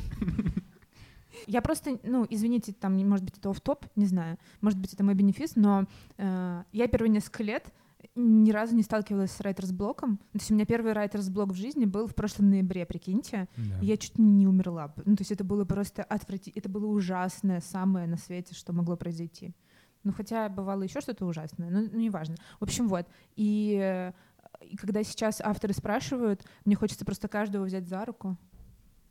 Я просто, ну, извините, там, может быть, это оф-топ, не знаю, может быть, это мой бенефис, но э, я первые несколько лет ни разу не сталкивалась с райтерс-блоком. То есть у меня первый райтерс-блок в жизни был в прошлом ноябре, прикиньте. Да. Я чуть не умерла. Ну, то есть это было просто отвратительно, это было ужасное самое на свете, что могло произойти. Ну, хотя бывало еще что-то ужасное, но ну, неважно. В общем, вот. И, э, и когда сейчас авторы спрашивают, мне хочется просто каждого взять за руку,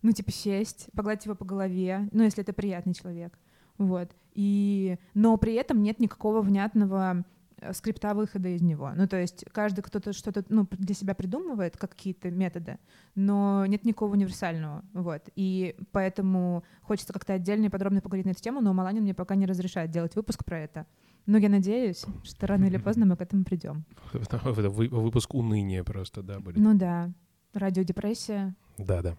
ну, типа сесть, погладить его по голове, ну, если это приятный человек. Вот. И, но при этом нет никакого внятного э, скрипта выхода из него. Ну, то есть каждый кто-то что-то ну, для себя придумывает, как какие-то методы, но нет никакого универсального. Вот. И поэтому хочется как-то отдельно и подробно поговорить на эту тему, но Маланин мне пока не разрешает делать выпуск про это. Но я надеюсь, что рано или поздно мы к этому придем. Это выпуск уныния просто, да, будет. Ну да, радиодепрессия. Да-да.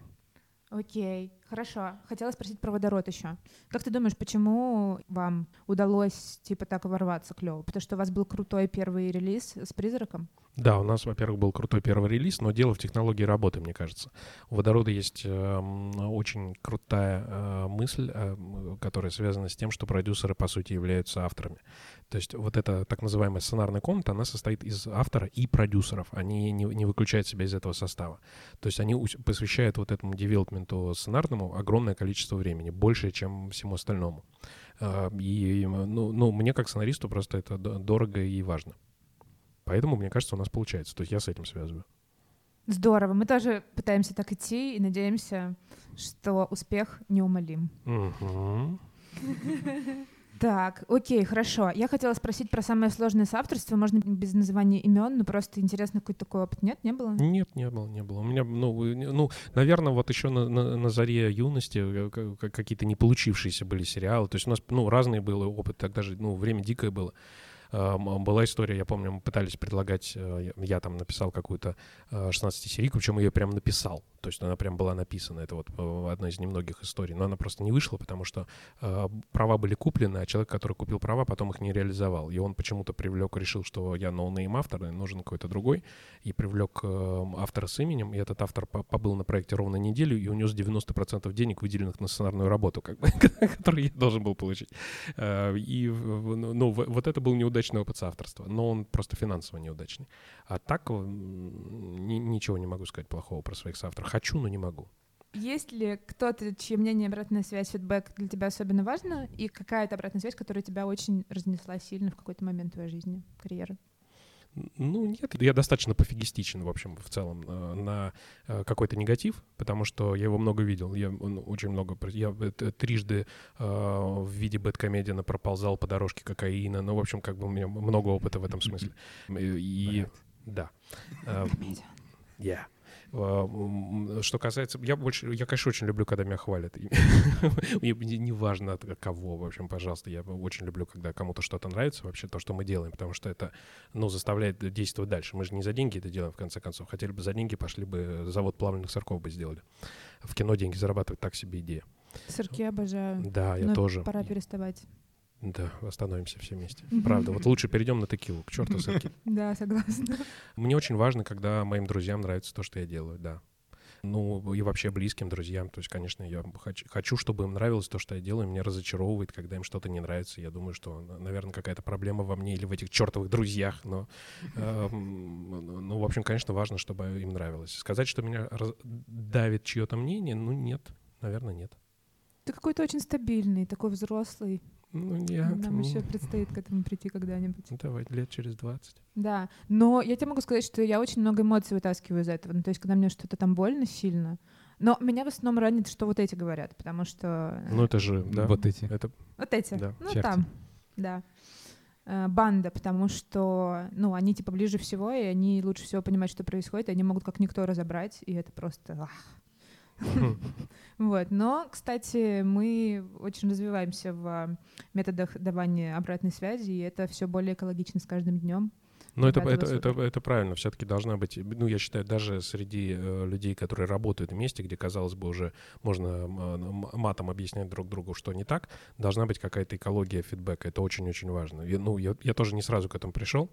Окей, хорошо. Хотела спросить про водород еще. Как ты думаешь, почему вам удалось типа так ворваться клево? Потому что у вас был крутой первый релиз с призраком? Да, у нас, во-первых, был крутой первый релиз, но дело в технологии работы, мне кажется. У Водорода есть эм, очень крутая э, мысль, эм, которая связана с тем, что продюсеры, по сути, являются авторами. То есть вот эта так называемая сценарная комната, она состоит из автора и продюсеров. Они не, не выключают себя из этого состава. То есть они посвящают вот этому девелопменту сценарному огромное количество времени, больше, чем всему остальному. Э, И, ну, ну, мне как сценаристу просто это дорого и важно. Поэтому, мне кажется, у нас получается. То есть я с этим связываю. Здорово. Мы тоже пытаемся так идти и надеемся, что успех неумолим. Мгм. Так, окей, хорошо. Я хотела спросить про самое сложное соавторство. Можно без называния имен, но просто интересно, какой такой опыт нет, не было? Нет, не было, не было. У меня, ну, ну наверное, вот еще на, на- на заре юности э, какие-то не получившиеся были сериалы. То есть у нас, ну, разные был опыт. Тогда же, ну, время дикое было. А, м, Была история, я помню, мы пытались предлагать, э, я там написал какую-то 16-серийку, причем ее прям написал. То есть она прям была написана. Это вот э, одна из немногих историй. Но она просто не вышла, потому что э, права были куплены, а человек, который купил права, потом их не реализовал. И он почему-то привлек, решил, что я no-name автор, нужен какой-то другой. И привлек э, автора с именем. И этот автор по- побыл на проекте ровно неделю и унес 90% денег, выделенных на сценарную работу, как бы, которую я должен был получить. Э, И ну, ну, вот это был неудачный опыт соавторства. Но он просто финансово неудачный. А так ничего не могу сказать плохого про своих соавторов. Хочу, но не могу. Есть ли кто-то, чье мнение, обратная связь, фидбэк для тебя особенно важно? И какая-то обратная связь, которая тебя очень разнесла сильно в какой-то момент твоей жизни, карьеры? Ну, нет, я достаточно пофигистичен, в общем, в целом, э, на э, какой-то негатив, потому что я его много видел. Я очень много... Я трижды э, в виде бэткомедиана проползал по дорожке кокаина. Ну, в общем, как бы у меня много опыта в этом смысле. И... Да. Yeah. А, что касается... Я больше... Я, конечно, очень люблю, когда меня хвалят. Неважно от кого, в общем, пожалуйста. Я очень люблю, когда кому-то что-то нравится, вообще то, что мы делаем, потому что это, ну, заставляет действовать дальше. Мы же не за деньги это делаем, в конце концов. Хотели бы за деньги, пошли бы завод плавленных сырков бы сделали. В кино деньги зарабатывать так себе идея. Сырки обожаю. Да, я Но тоже. Пора переставать. Да, остановимся все вместе. Правда, вот лучше перейдем на текилу, к черту сырки. Да, согласна. Мне очень важно, когда моим друзьям нравится то, что я делаю, да. Ну, и вообще близким друзьям. То есть, конечно, я хочу, хочу, чтобы им нравилось то, что я делаю. Меня разочаровывает, когда им что-то не нравится. Я думаю, что, наверное, какая-то проблема во мне или в этих чертовых друзьях. Но, э, ну, в общем, конечно, важно, чтобы им нравилось. Сказать, что меня давит чье-то мнение, ну, нет, наверное, нет. Ты какой-то очень стабильный, такой взрослый. Ну, нет. Нам ну... еще предстоит к этому прийти когда-нибудь. Ну, давай, лет через 20. Да, но я тебе могу сказать, что я очень много эмоций вытаскиваю из этого. Ну, то есть, когда мне что-то там больно сильно, но меня в основном ранит, что вот эти говорят, потому что... Ну, это же, да. Вот эти. Это... Вот эти. Да. Ну, Черти. там, да. Э, банда, потому что, ну, они типа ближе всего, и они лучше всего понимают, что происходит, и они могут как никто разобрать, и это просто... Ах. Вот. Но, кстати, мы очень развиваемся в методах давания обратной связи, и это все более экологично с каждым днем. Но это, это, это, это правильно, все-таки должна быть, ну, я считаю, даже среди э, людей, которые работают вместе, где, казалось бы, уже можно матом объяснять друг другу, что не так, должна быть какая-то экология фидбэка, это очень-очень важно. Я, ну, я, я тоже не сразу к этому пришел,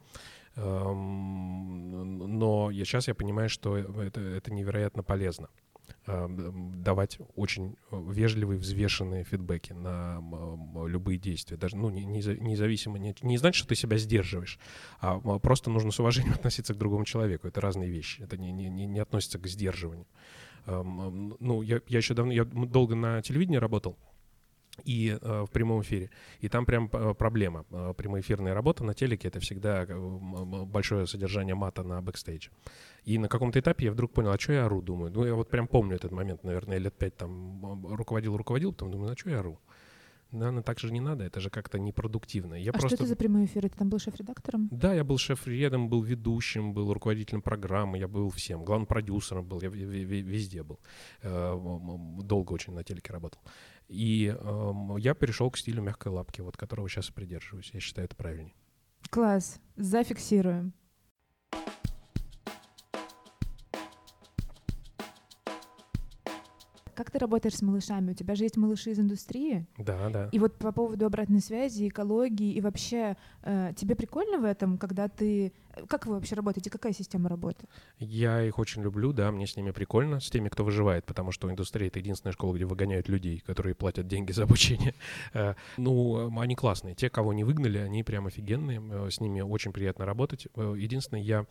эм, но я, сейчас я понимаю, что это, это невероятно полезно. Э, давать очень э, вежливые, взвешенные фидбэки на любые действия. Даже, ну, независимо, не, не значит, что ты себя сдерживаешь, а просто нужно с уважением относиться к другому человеку. Это разные вещи. Это не, не, не относится к сдерживанию. Эм, ну, я, я еще давно, я долго на телевидении работал, и э, в прямом эфире. И там прям э, проблема. Э, прямоэфирная работа на телеке — это всегда э, большое содержание мата на бэкстейдже. И на каком-то этапе я вдруг понял, а что я ору, думаю. Ну, я вот прям помню этот момент, наверное, лет пять там руководил-руководил, потом думаю, а что я ору? Наверное, ну, так же не надо, это же как-то непродуктивно. Я а просто... что это за прямой эфир? Ты там был шеф-редактором? Да, я был шеф-редом, был ведущим, был руководителем программы, я был всем. Главным продюсером был, я везде был. Долго очень на телеке работал. И э, я перешел к стилю мягкой лапки, вот которого сейчас придерживаюсь. Я считаю, это правильнее. Класс. Зафиксируем. Как ты работаешь с малышами? У тебя же есть малыши из индустрии. Да, да. И вот по поводу обратной связи, экологии и вообще, э, тебе прикольно в этом, когда ты как вы вообще работаете? Какая система работы? Я их очень люблю, да, мне с ними прикольно, с теми, кто выживает, потому что индустрия — это единственная школа, где выгоняют людей, которые платят деньги за обучение. Э, ну, они классные. Те, кого не выгнали, они прям офигенные, э, с ними очень приятно работать. Э, единственное, я,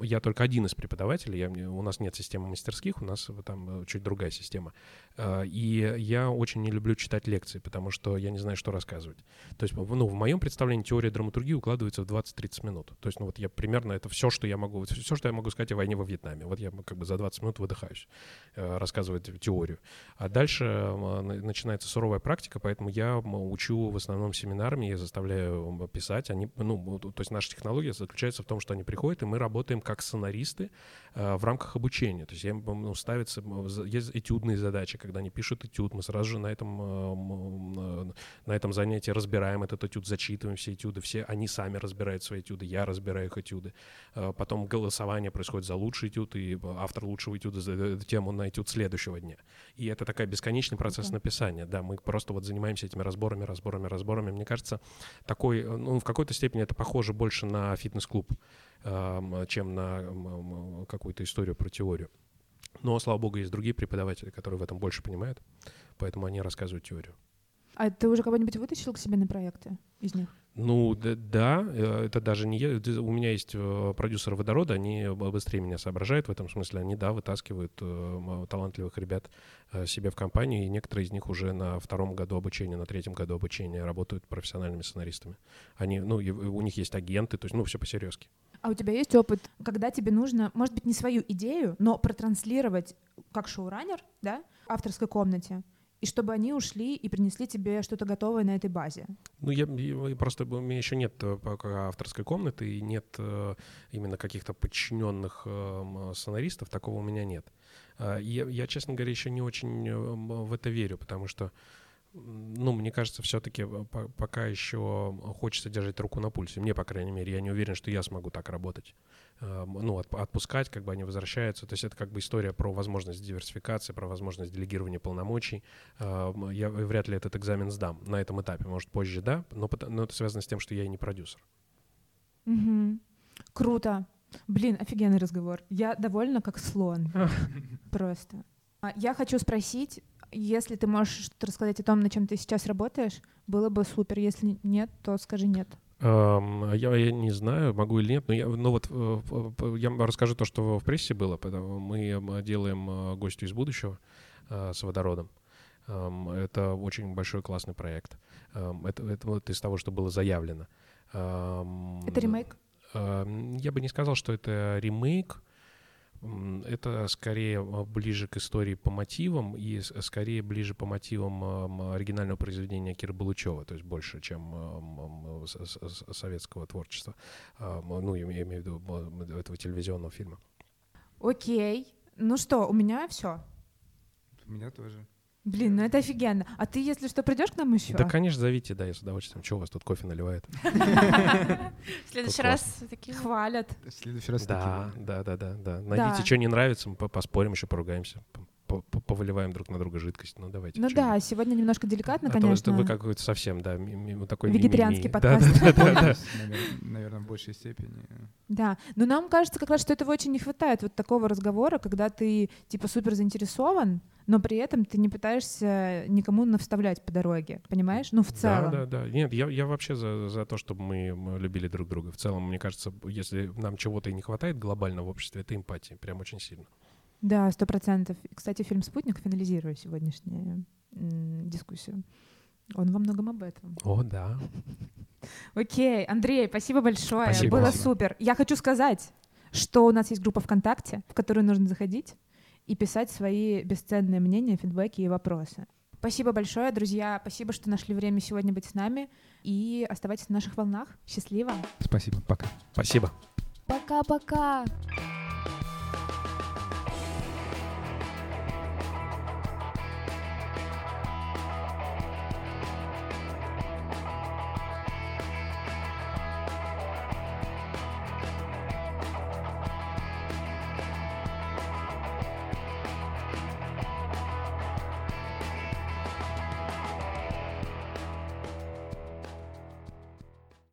я только один из преподавателей, я, у нас нет системы мастерских, у нас там чуть другая система. И я очень не люблю читать лекции, потому что я не знаю, что рассказывать. То есть, ну, в моем представлении теория драматургии укладывается в 20-30 минут. То есть, ну, вот я примерно это все, что я могу, все, что я могу сказать о войне во Вьетнаме. Вот я как бы за 20 минут выдыхаюсь, э, рассказывать теорию. А дальше начинается суровая практика, поэтому я учу в основном семинарами, я заставляю писать. Они, ну, то есть наша технология заключается в том, что они приходят, и мы работаем как сценаристы э, в рамках обучения. То есть им ну, ставятся, есть этюдные задачи, когда они пишут этюд, мы сразу же на этом, э, на этом занятии разбираем этот этюд, зачитываем все этюды, все они сами разбирают свои этюды, я разбираю их этюды. Э, потом голосование происходит за лучший этюд, и автор лучшего этюда за тему на этюд следующего дня. И это такой бесконечный процесс okay. написания. Да, мы просто вот занимаемся этими разборами, разборами, разборами. Мне кажется, такой, э, ну, в какой-то степени это похоже больше на фитнес-клуб, эм, чем на какую-то историю про теорию. Но, слава богу, есть другие преподаватели, которые в этом больше понимают, поэтому они рассказывают теорию. А ты уже кого-нибудь вытащил к себе на проекты из них? Ну, да, э, это даже не я. У меня есть э, продюсеры водорода, они быстрее меня соображают в этом смысле. Они, да, вытаскивают э, талантливых ребят себе в компанию, и некоторые из них уже на втором году обучения, на третьем году обучения работают профессиональными сценаристами. Они, ну, у них есть агенты, то есть, ну, все по-серьезки. А у тебя есть опыт, когда тебе нужно, может быть, не свою идею, но протранслировать как шоураннер, да, авторской комнате, и чтобы они ушли и принесли тебе что-то готовое на этой базе? Ну, я, я просто у меня еще нет э, пока авторской комнаты и нет э, именно каких-то подчиненных э, сценаристов, такого у меня нет. Я, я, честно говоря, еще не очень в это верю, потому что ну, мне кажется, все-таки пока еще хочется держать руку на пульсе. Мне, по крайней мере, я не уверен, что я смогу так работать. Ну, отпускать, как бы они возвращаются. То есть это как бы история про возможность диверсификации, про возможность делегирования полномочий. Я вряд ли этот экзамен сдам на этом этапе. Может, позже, да, но, но это связано с тем, что я и не продюсер. Угу. Круто. Блин, офигенный разговор. Я довольна как слон. Просто. А я хочу спросить, если ты можешь что-то рассказать о том, на чем ты сейчас работаешь, было бы супер. Если нет, то скажи нет. Um, я, я не знаю, могу или нет, но я, ну вот uh, я расскажу то, что в прессе было. Потому мы делаем uh, гостю из будущего uh, с водородом. Это очень большой классный проект. Это, это вот из того, что было заявлено. Это ремейк? Я бы не сказал, что это ремейк. Это скорее а, ближе к истории по мотивам и скорее ближе по мотивам оригинального произведения Кира Балучева, то есть больше, чем советского творчества. Ну, я имею в виду этого телевизионного фильма. Окей. Ну что, у меня все. У меня тоже. Блин, ну это офигенно. А ты, если что, придешь к нам еще? Да, конечно, зовите, да, я с удовольствием. Чего у вас тут кофе наливает? В следующий раз такие хвалят. В следующий раз Да, да, да, да, да. Найдите, что не нравится, мы поспорим, еще поругаемся повыливаем друг на друга жидкость. Ну, давайте. Ну да, сегодня немножко деликатно, а конечно. То вы какой-то совсем, да, такой Вегетарианский подкаст. Наверное, в большей степени. Да, но нам кажется как раз, что этого очень не хватает, вот такого разговора, когда ты, типа, супер заинтересован, но при этом ты не пытаешься никому навставлять по дороге, понимаешь? Ну, в целом. Да, да, да. Нет, я, я вообще за, за то, чтобы мы, любили друг друга. В целом, мне кажется, если нам чего-то и не хватает глобально в обществе, это эмпатии, прям очень сильно. Да, сто процентов. Кстати, фильм «Спутник», финализируя сегодняшнюю дискуссию, он во многом об этом. О, да. Окей, Андрей, спасибо большое. Спасибо. Было супер. Я хочу сказать, что у нас есть группа ВКонтакте, в которую нужно заходить и писать свои бесценные мнения, фидбэки и вопросы. Спасибо большое, друзья. Спасибо, что нашли время сегодня быть с нами. И оставайтесь на наших волнах. Счастливо. Спасибо. Пока. Спасибо. Пока-пока.